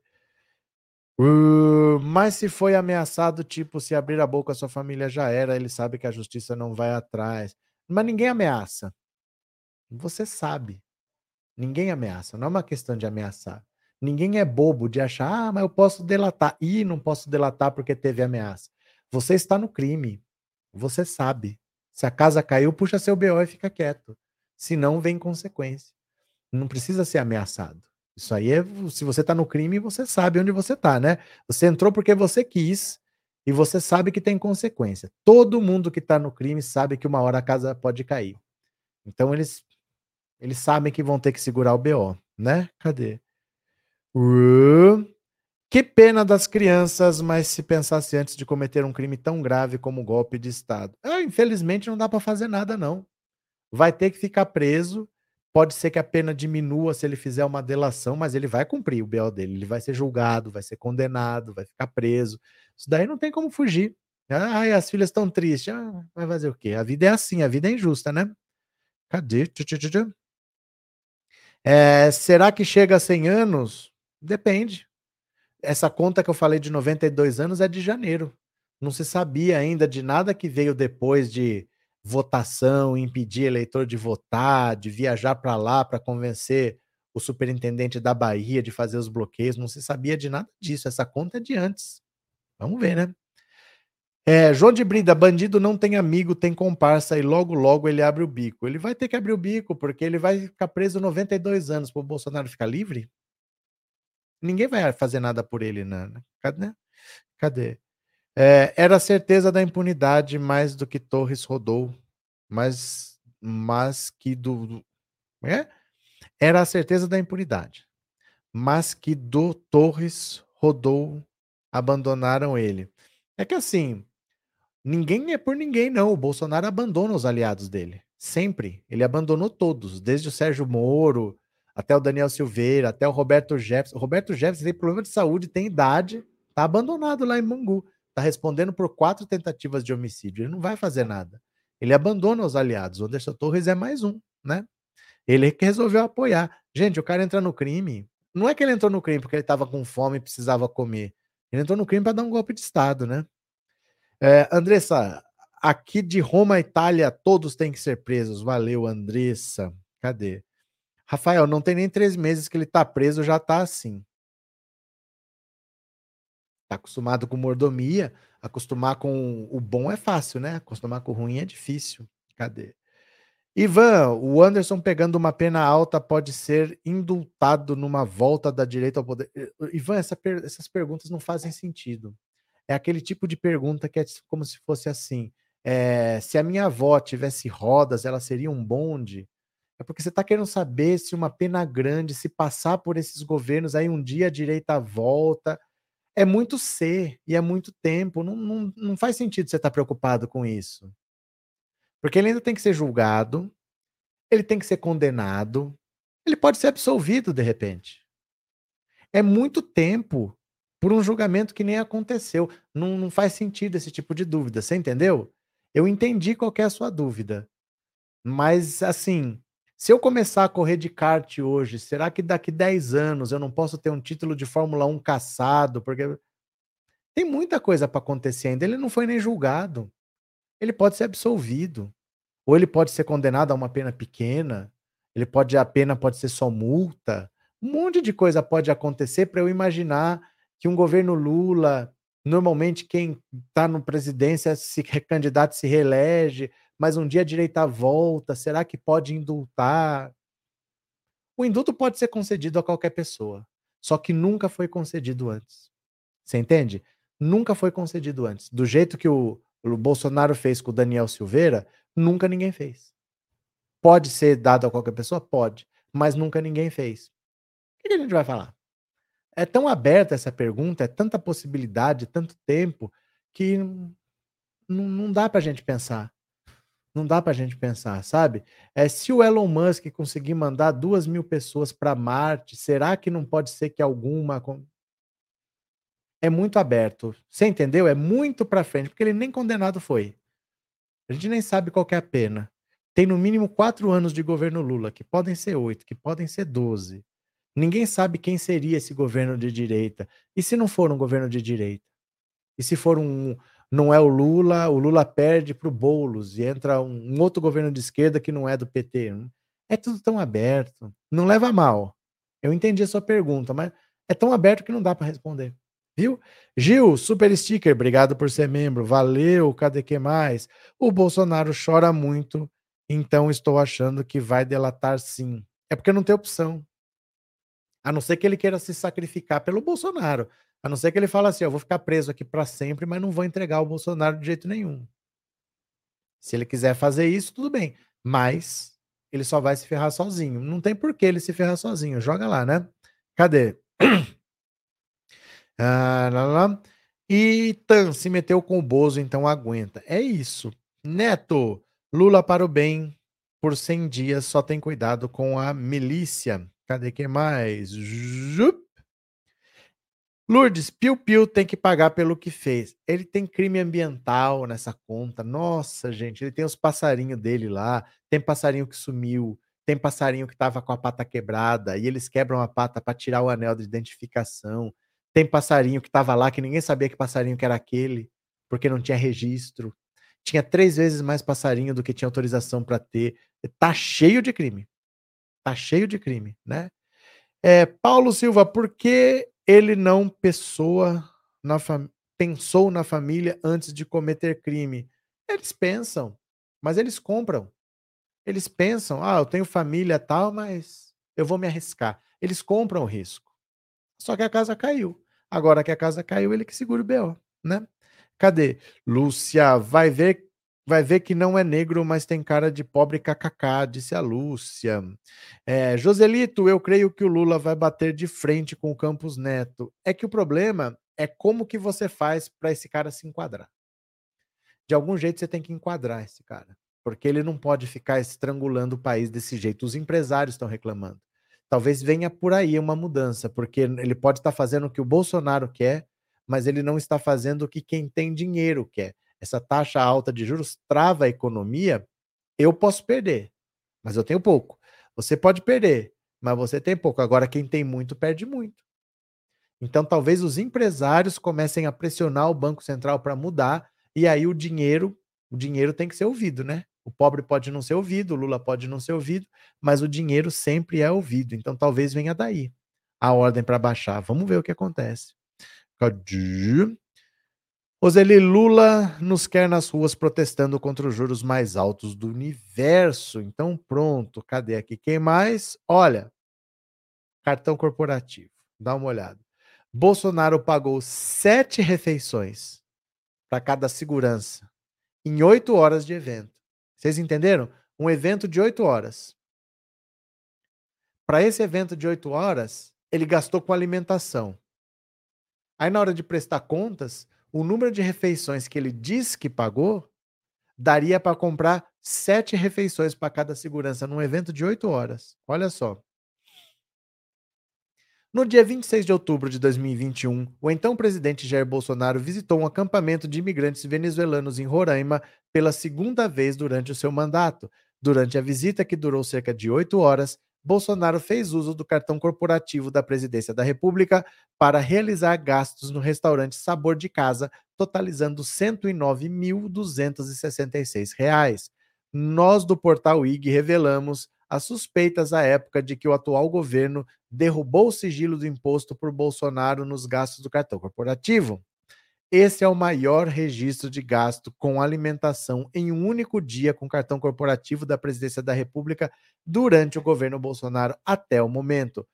Uh, mas se foi ameaçado, tipo, se abrir a boca, a sua família já era, ele sabe que a justiça não vai atrás. Mas ninguém ameaça. Você sabe. Ninguém ameaça. Não é uma questão de ameaçar. Ninguém é bobo de achar, ah, mas eu posso delatar. Ih, não posso delatar porque teve ameaça. Você está no crime. Você sabe. Se a casa caiu, puxa seu BO e fica quieto. Se não, vem consequência. Não precisa ser ameaçado. Isso aí é. Se você está no crime, você sabe onde você está, né? Você entrou porque você quis e você sabe que tem consequência. Todo mundo que está no crime sabe que uma hora a casa pode cair. Então eles eles sabem que vão ter que segurar o BO, né? Cadê? Uh, que pena das crianças, mas se pensasse antes de cometer um crime tão grave como o golpe de Estado. Ah, infelizmente não dá para fazer nada, não. Vai ter que ficar preso Pode ser que a pena diminua se ele fizer uma delação, mas ele vai cumprir o BO dele. Ele vai ser julgado, vai ser condenado, vai ficar preso. Isso daí não tem como fugir. Ai, as filhas estão tristes. Ah, vai fazer o quê? A vida é assim, a vida é injusta, né? Cadê? É, será que chega a 100 anos? Depende. Essa conta que eu falei de 92 anos é de janeiro. Não se sabia ainda de nada que veio depois de votação, impedir eleitor de votar, de viajar para lá para convencer o superintendente da Bahia de fazer os bloqueios, não se sabia de nada disso. Essa conta é de antes. Vamos ver, né? É, João de Brida, bandido não tem amigo, tem comparsa e logo, logo ele abre o bico. Ele vai ter que abrir o bico, porque ele vai ficar preso 92 anos para o Bolsonaro ficar livre. Ninguém vai fazer nada por ele, né? Cadê? Cadê? É, era a certeza da impunidade mais do que Torres rodou, mas, mas que do. É? Era a certeza da impunidade, mas que do Torres rodou, abandonaram ele. É que assim, ninguém é por ninguém, não. O Bolsonaro abandona os aliados dele. Sempre. Ele abandonou todos, desde o Sérgio Moro, até o Daniel Silveira, até o Roberto Jefferson. O Roberto Jefferson tem problema de saúde, tem idade, tá abandonado lá em Mangu. Está respondendo por quatro tentativas de homicídio. Ele não vai fazer nada. Ele abandona os aliados. O Anderson Torres é mais um, né? Ele que resolveu apoiar. Gente, o cara entra no crime. Não é que ele entrou no crime porque ele estava com fome e precisava comer. Ele entrou no crime para dar um golpe de Estado, né? É, Andressa, aqui de Roma, Itália, todos têm que ser presos. Valeu, Andressa. Cadê? Rafael, não tem nem três meses que ele está preso, já está assim. Tá acostumado com mordomia, acostumar com o bom é fácil, né? Acostumar com o ruim é difícil. Cadê? Ivan, o Anderson pegando uma pena alta pode ser indultado numa volta da direita ao poder. Ivan, essa per... essas perguntas não fazem sentido. É aquele tipo de pergunta que é como se fosse assim: é, se a minha avó tivesse rodas, ela seria um bonde? É porque você está querendo saber se uma pena grande, se passar por esses governos, aí um dia a direita volta é muito ser e é muito tempo. Não, não, não faz sentido você estar tá preocupado com isso. Porque ele ainda tem que ser julgado, ele tem que ser condenado, ele pode ser absolvido de repente. É muito tempo por um julgamento que nem aconteceu. Não, não faz sentido esse tipo de dúvida, você entendeu? Eu entendi qual é a sua dúvida. Mas, assim, se eu começar a correr de kart hoje, será que daqui 10 anos eu não posso ter um título de Fórmula 1 caçado? Porque tem muita coisa para acontecer ainda. Ele não foi nem julgado. Ele pode ser absolvido. Ou ele pode ser condenado a uma pena pequena. Ele pode a pena pode ser só multa. Um monte de coisa pode acontecer para eu imaginar que um governo Lula, normalmente quem está no presidência se candidata se reelege, mas um dia a direita volta, será que pode indultar? O indulto pode ser concedido a qualquer pessoa, só que nunca foi concedido antes. Você entende? Nunca foi concedido antes. Do jeito que o, o Bolsonaro fez com o Daniel Silveira, nunca ninguém fez. Pode ser dado a qualquer pessoa? Pode, mas nunca ninguém fez. O que a gente vai falar? É tão aberta essa pergunta, é tanta possibilidade, tanto tempo, que não, não dá para a gente pensar. Não dá para a gente pensar, sabe? É, se o Elon Musk conseguir mandar duas mil pessoas para Marte, será que não pode ser que alguma. É muito aberto. Você entendeu? É muito para frente, porque ele nem condenado foi. A gente nem sabe qual é a pena. Tem no mínimo quatro anos de governo Lula, que podem ser oito, que podem ser doze. Ninguém sabe quem seria esse governo de direita. E se não for um governo de direita? E se for um. Não é o Lula, o Lula perde para o Boulos e entra um, outro governo de esquerda que não é do PT. É tudo tão aberto. Não leva mal. Eu entendi a sua pergunta, mas é tão aberto que não dá para responder. Viu? Gil, super sticker, obrigado por ser membro. Valeu, cadê que mais? O Bolsonaro chora muito, então estou achando que vai delatar sim. É porque não tem opção. A não ser que ele queira se sacrificar pelo Bolsonaro. A não ser que ele fale assim: eu vou ficar preso aqui para sempre, mas não vou entregar o Bolsonaro de jeito nenhum. Se ele quiser fazer isso, tudo bem. Mas ele só vai se ferrar sozinho. Não tem por que ele se ferrar sozinho. Joga lá, né? Cadê? ah, lá, lá. E Tan se meteu com o Bozo, então aguenta. É isso. Neto, Lula para o bem. Por 100 dias só tem cuidado com a milícia. Cadê que mais? Jup. Lourdes, Piu Piu tem que pagar pelo que fez. Ele tem crime ambiental nessa conta. Nossa, gente, ele tem os passarinhos dele lá. Tem passarinho que sumiu. Tem passarinho que estava com a pata quebrada e eles quebram a pata para tirar o anel de identificação. Tem passarinho que estava lá que ninguém sabia que passarinho que era aquele, porque não tinha registro. Tinha três vezes mais passarinho do que tinha autorização para ter. Tá cheio de crime. Tá cheio de crime, né? É, Paulo Silva, por que ele não na pensou na família antes de cometer crime? Eles pensam, mas eles compram. Eles pensam, ah, eu tenho família tal, mas eu vou me arriscar. Eles compram o risco. Só que a casa caiu. Agora que a casa caiu, ele que segura o BO, né? Cadê? Lúcia, vai ver vai ver que não é negro, mas tem cara de pobre kkk, disse a Lúcia. É, Joselito, eu creio que o Lula vai bater de frente com o Campos Neto. É que o problema é como que você faz para esse cara se enquadrar. De algum jeito você tem que enquadrar esse cara, porque ele não pode ficar estrangulando o país desse jeito. Os empresários estão reclamando. Talvez venha por aí uma mudança, porque ele pode estar fazendo o que o Bolsonaro quer, mas ele não está fazendo o que quem tem dinheiro quer essa taxa alta de juros trava a economia, eu posso perder, mas eu tenho pouco. Você pode perder, mas você tem pouco. Agora, quem tem muito, perde muito. Então, talvez os empresários comecem a pressionar o Banco Central para mudar, e aí o dinheiro, o dinheiro tem que ser ouvido, né? O pobre pode não ser ouvido, o Lula pode não ser ouvido, mas o dinheiro sempre é ouvido. Então, talvez venha daí a ordem para baixar. Vamos ver o que acontece. Cadê? Roseli Lula nos quer nas ruas protestando contra os juros mais altos do universo. Então, pronto, cadê aqui? Quem mais? Olha, cartão corporativo. Dá uma olhada. Bolsonaro pagou sete refeições para cada segurança em oito horas de evento. Vocês entenderam? Um evento de oito horas. Para esse evento de oito horas, ele gastou com alimentação. Aí, na hora de prestar contas, o número de refeições que ele diz que pagou daria para comprar sete refeições para cada segurança num evento de oito horas. Olha só. No dia 26 de outubro de 2021, o então presidente Jair Bolsonaro visitou um acampamento de imigrantes venezuelanos em Roraima pela segunda vez durante o seu mandato. Durante a visita, que durou cerca de oito horas, Bolsonaro fez uso do cartão corporativo da Presidência da República para realizar gastos no restaurante Sabor de Casa, totalizando R$ 109.266. Nós do portal IG revelamos as suspeitas à época de que o atual governo derrubou o sigilo do imposto por Bolsonaro nos gastos do cartão corporativo. Esse é o maior registro de gasto com alimentação em um único dia com cartão corporativo da Presidência da República durante o governo Bolsonaro até o momento.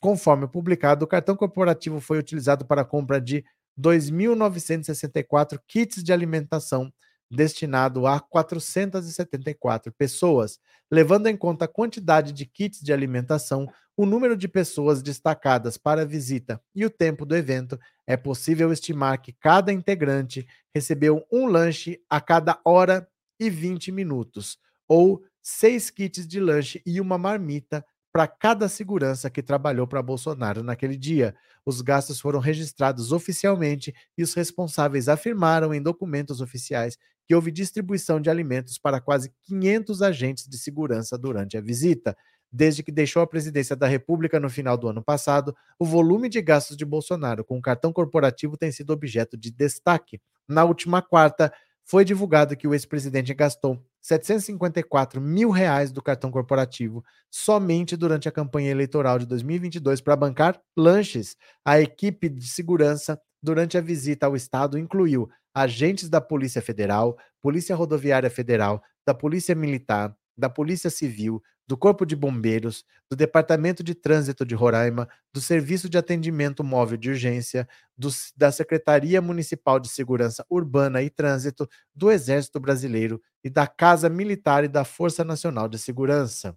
Conforme publicado, o cartão corporativo foi utilizado para a compra de 2.964 kits de alimentação destinado a 474 pessoas. Levando em conta a quantidade de kits de alimentação, o número de pessoas destacadas para a visita e o tempo do evento, é possível estimar que cada integrante recebeu um lanche a cada hora e 20 minutos, ou seis kits de lanche e uma marmita para cada segurança que trabalhou para Bolsonaro naquele dia. Os gastos foram registrados oficialmente e os responsáveis afirmaram em documentos oficiais que houve distribuição de alimentos para quase 500 agentes de segurança durante a visita. Desde que deixou a presidência da República no final do ano passado, o volume de gastos de Bolsonaro com o cartão corporativo tem sido objeto de destaque. Na última quarta, foi divulgado que o ex-presidente gastou 754 mil reais do cartão corporativo somente durante a campanha eleitoral de 2022 para bancar lanches. A equipe de segurança durante a visita ao estado incluiu agentes da Polícia Federal, Polícia Rodoviária Federal, da Polícia Militar, da Polícia Civil, do Corpo de Bombeiros, do Departamento de Trânsito de Roraima, do Serviço de Atendimento Móvel de Urgência, do, da Secretaria Municipal de Segurança Urbana e Trânsito, do Exército Brasileiro e da Casa Militar e da Força Nacional de Segurança.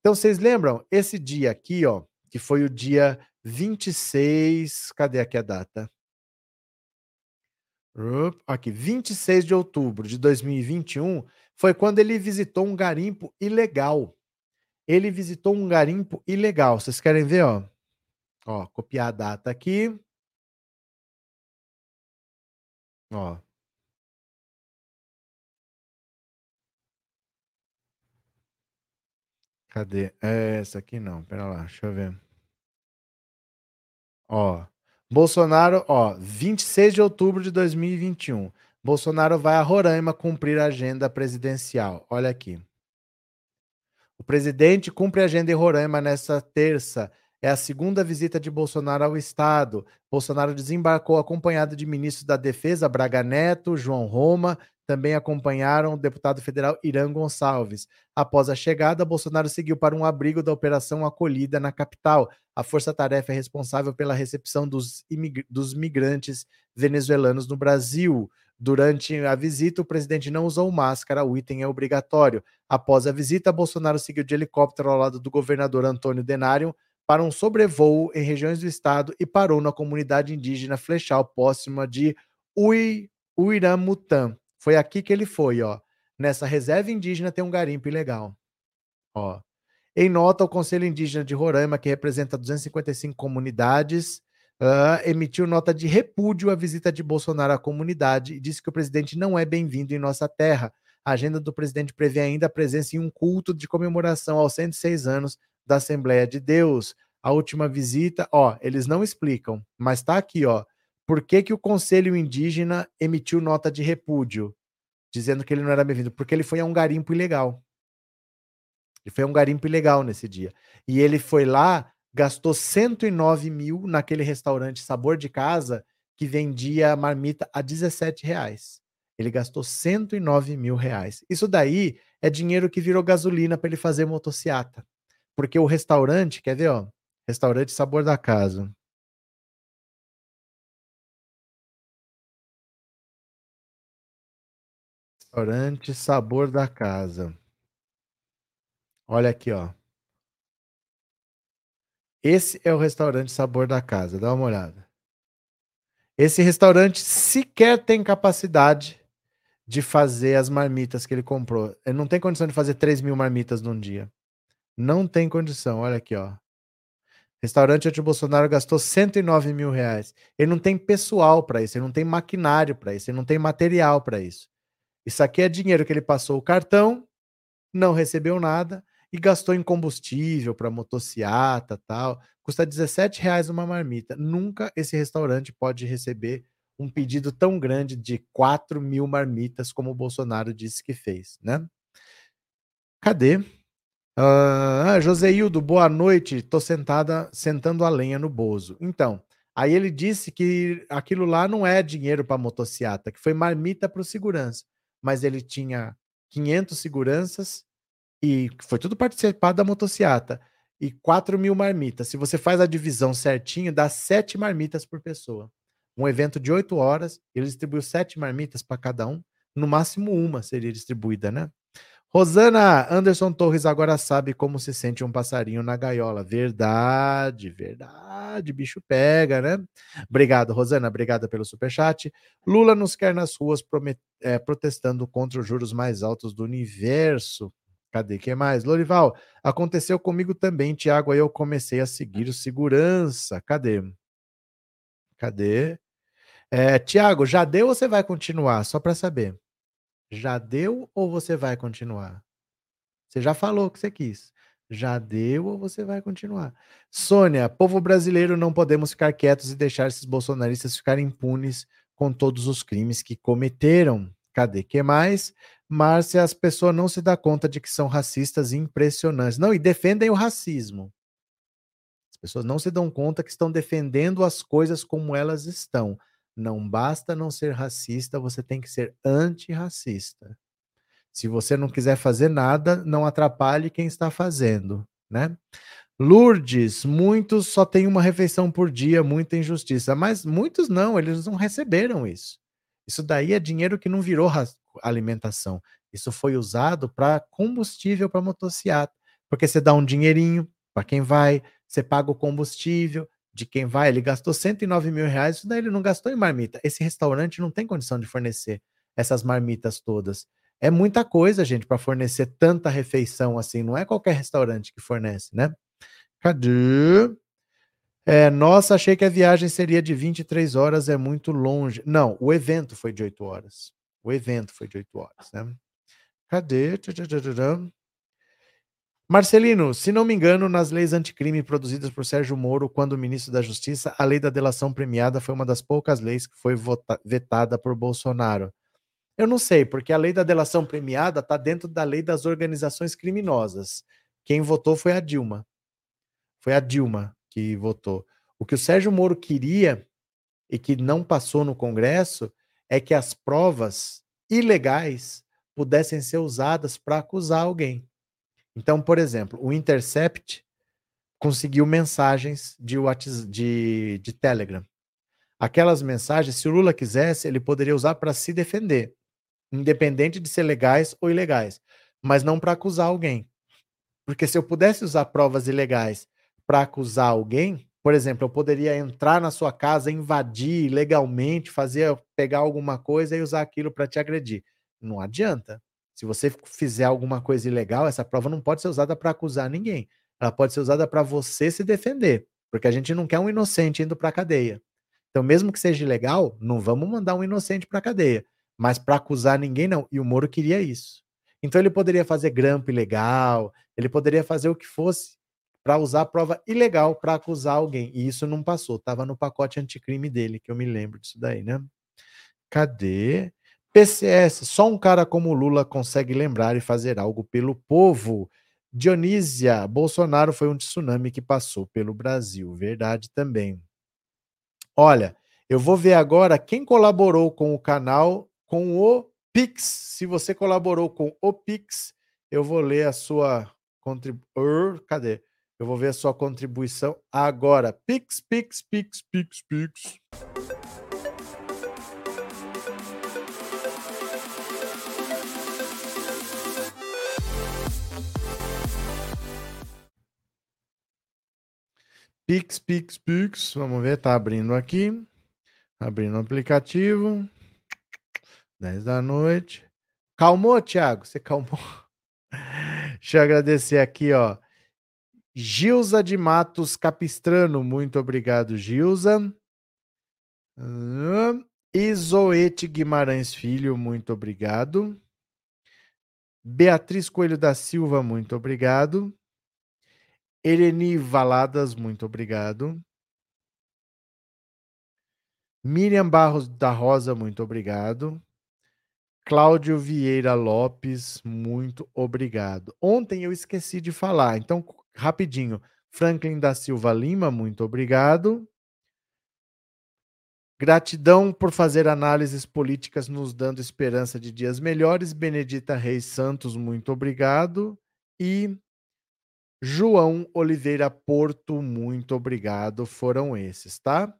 Então, vocês lembram? Esse dia aqui, ó, que foi o dia 26. Cadê aqui a data? Aqui, 26 de outubro de 2021 foi quando ele visitou um garimpo ilegal ele visitou um garimpo ilegal. Vocês querem ver, ó? Ó, copiar a data aqui. Ó. Cadê? É essa aqui não. Pera lá, deixa eu ver. Ó. Bolsonaro, ó, 26 de outubro de 2021. Bolsonaro vai a Roraima cumprir a agenda presidencial. Olha aqui. O presidente cumpre a agenda em Roraima nesta terça. É a segunda visita de Bolsonaro ao estado. Bolsonaro desembarcou acompanhado de ministros da Defesa, Braga Neto, João Roma, também acompanharam o deputado federal Irã Gonçalves. Após a chegada, Bolsonaro seguiu para um abrigo da Operação Acolhida na capital. A força-tarefa é responsável pela recepção dos, dos migrantes venezuelanos no Brasil. Durante a visita, o presidente não usou máscara, o item é obrigatório. Após a visita, Bolsonaro seguiu de helicóptero ao lado do governador Antônio Denário para um sobrevoo em regiões do estado e parou na comunidade indígena Flechal, próxima de Ui, Uiramutã. Foi aqui que ele foi, ó. Nessa reserva indígena tem um garimpo ilegal. Ó. Em nota, o Conselho Indígena de Roraima, que representa 255 comunidades, uh, emitiu nota de repúdio à visita de Bolsonaro à comunidade e disse que o presidente não é bem-vindo em nossa terra. A agenda do presidente prevê ainda a presença em um culto de comemoração aos 106 anos da Assembleia de Deus. A última visita, ó, eles não explicam, mas está aqui, ó. Por que, que o Conselho Indígena emitiu nota de repúdio, dizendo que ele não era bem-vindo? Porque ele foi a um garimpo ilegal. Ele foi a um garimpo ilegal nesse dia. E ele foi lá gastou 109 mil naquele restaurante Sabor de Casa que vendia marmita a 17 reais. Ele gastou 109 mil reais. Isso daí é dinheiro que virou gasolina para ele fazer motociata. Porque o restaurante, quer ver, ó? Restaurante Sabor da Casa. Restaurante Sabor da Casa. Olha aqui, ó. Esse é o restaurante Sabor da Casa, dá uma olhada. Esse restaurante sequer tem capacidade de fazer as marmitas que ele comprou. Ele não tem condição de fazer 3 mil marmitas num dia. Não tem condição. Olha aqui, ó. Restaurante onde o Bolsonaro gastou 109 mil reais. Ele não tem pessoal para isso, ele não tem maquinário para isso, ele não tem material para isso. Isso aqui é dinheiro que ele passou o cartão, não recebeu nada e gastou em combustível para motociata tal. Custa 17 reais uma marmita. Nunca esse restaurante pode receber um pedido tão grande de 4 mil marmitas como o Bolsonaro disse que fez, né? Cadê? Uh, Joseildo, boa noite. Tô sentada, sentando a lenha no Bozo. Então, aí ele disse que aquilo lá não é dinheiro para motociata, que foi marmita para o segurança. Mas ele tinha 500 seguranças e foi tudo participado da motociata e 4 mil marmitas. Se você faz a divisão certinho, dá 7 marmitas por pessoa. Um evento de 8 horas, ele distribuiu 7 marmitas para cada um. No máximo uma seria distribuída, né? Rosana Anderson Torres agora sabe como se sente um passarinho na gaiola. Verdade, verdade. Bicho pega, né? Obrigado, Rosana. Obrigada pelo superchat. Lula nos quer nas ruas é, protestando contra os juros mais altos do universo. Cadê? que mais? Lorival, aconteceu comigo também, Tiago. Aí eu comecei a seguir o segurança. Cadê? Cadê? É, Tiago, já deu ou você vai continuar? Só para saber. Já deu ou você vai continuar? Você já falou o que você quis. Já deu ou você vai continuar? Sônia, povo brasileiro, não podemos ficar quietos e deixar esses bolsonaristas ficarem impunes com todos os crimes que cometeram. Cadê? que mais? Márcia, as pessoas não se dão conta de que são racistas impressionantes. Não, e defendem o racismo. As pessoas não se dão conta que estão defendendo as coisas como elas estão. Não basta não ser racista, você tem que ser antirracista. Se você não quiser fazer nada, não atrapalhe quem está fazendo, né? Lourdes, muitos só têm uma refeição por dia, muita injustiça, mas muitos não, eles não receberam isso. Isso daí é dinheiro que não virou alimentação. Isso foi usado para combustível para motocicleta, porque você dá um dinheirinho para quem vai, você paga o combustível, de quem vai, ele gastou 109 mil reais, isso daí ele não gastou em marmita. Esse restaurante não tem condição de fornecer essas marmitas todas. É muita coisa, gente, para fornecer tanta refeição assim. Não é qualquer restaurante que fornece, né? Cadê? É, nossa, achei que a viagem seria de 23 horas, é muito longe. Não, o evento foi de 8 horas. O evento foi de 8 horas, né? Cadê? Marcelino, se não me engano, nas leis anticrime produzidas por Sérgio Moro, quando ministro da Justiça, a lei da delação premiada foi uma das poucas leis que foi vetada por Bolsonaro. Eu não sei, porque a lei da delação premiada está dentro da lei das organizações criminosas. Quem votou foi a Dilma. Foi a Dilma que votou. O que o Sérgio Moro queria e que não passou no Congresso é que as provas ilegais pudessem ser usadas para acusar alguém. Então, por exemplo, o Intercept conseguiu mensagens de, WhatsApp, de, de Telegram. Aquelas mensagens, se o Lula quisesse, ele poderia usar para se defender, independente de ser legais ou ilegais, mas não para acusar alguém. Porque se eu pudesse usar provas ilegais para acusar alguém, por exemplo, eu poderia entrar na sua casa, invadir legalmente, fazer pegar alguma coisa e usar aquilo para te agredir. Não adianta. Se você fizer alguma coisa ilegal, essa prova não pode ser usada para acusar ninguém. Ela pode ser usada para você se defender, porque a gente não quer um inocente indo para a cadeia. Então, mesmo que seja ilegal, não vamos mandar um inocente para a cadeia, mas para acusar ninguém não. E o Moro queria isso. Então ele poderia fazer grampo ilegal, ele poderia fazer o que fosse para usar prova ilegal para acusar alguém. E isso não passou, estava no pacote anticrime dele, que eu me lembro disso daí, né? Cadê? PCS, só um cara como Lula consegue lembrar e fazer algo pelo povo. Dionísia, Bolsonaro foi um tsunami que passou pelo Brasil. Verdade também. Olha, eu vou ver agora quem colaborou com o canal com o Pix. Se você colaborou com o Pix, eu vou ler a sua contribuição. Cadê? Eu vou ver a sua contribuição agora. Pix, Pix, Pix, Pix, Pix. Pix, Pix, Pix. Vamos ver, tá abrindo aqui. Abrindo o aplicativo. 10 da noite. Calmou, Thiago? Você calmou? Deixa eu agradecer aqui, ó. Gilza de Matos Capistrano, muito obrigado, Gilza. Isoete Guimarães Filho, muito obrigado. Beatriz Coelho da Silva, muito obrigado. Ereni Valadas, muito obrigado. Miriam Barros da Rosa, muito obrigado. Cláudio Vieira Lopes, muito obrigado. Ontem eu esqueci de falar, então, rapidinho. Franklin da Silva Lima, muito obrigado. Gratidão por fazer análises políticas, nos dando esperança de dias melhores. Benedita Reis Santos, muito obrigado. E João Oliveira Porto, muito obrigado. Foram esses, tá?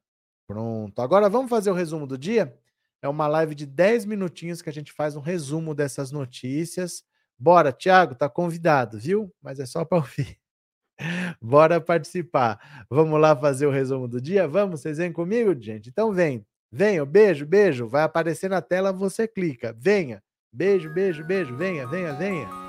Pronto. Agora vamos fazer o resumo do dia? É uma live de 10 minutinhos que a gente faz um resumo dessas notícias. Bora, Thiago, tá convidado, viu? Mas é só para ouvir. Bora participar. Vamos lá fazer o resumo do dia? Vamos? Vocês vêm comigo, gente? Então vem. Venham, beijo, beijo. Vai aparecer na tela, você clica. Venha. Beijo, beijo, beijo. Venha, venha, venha.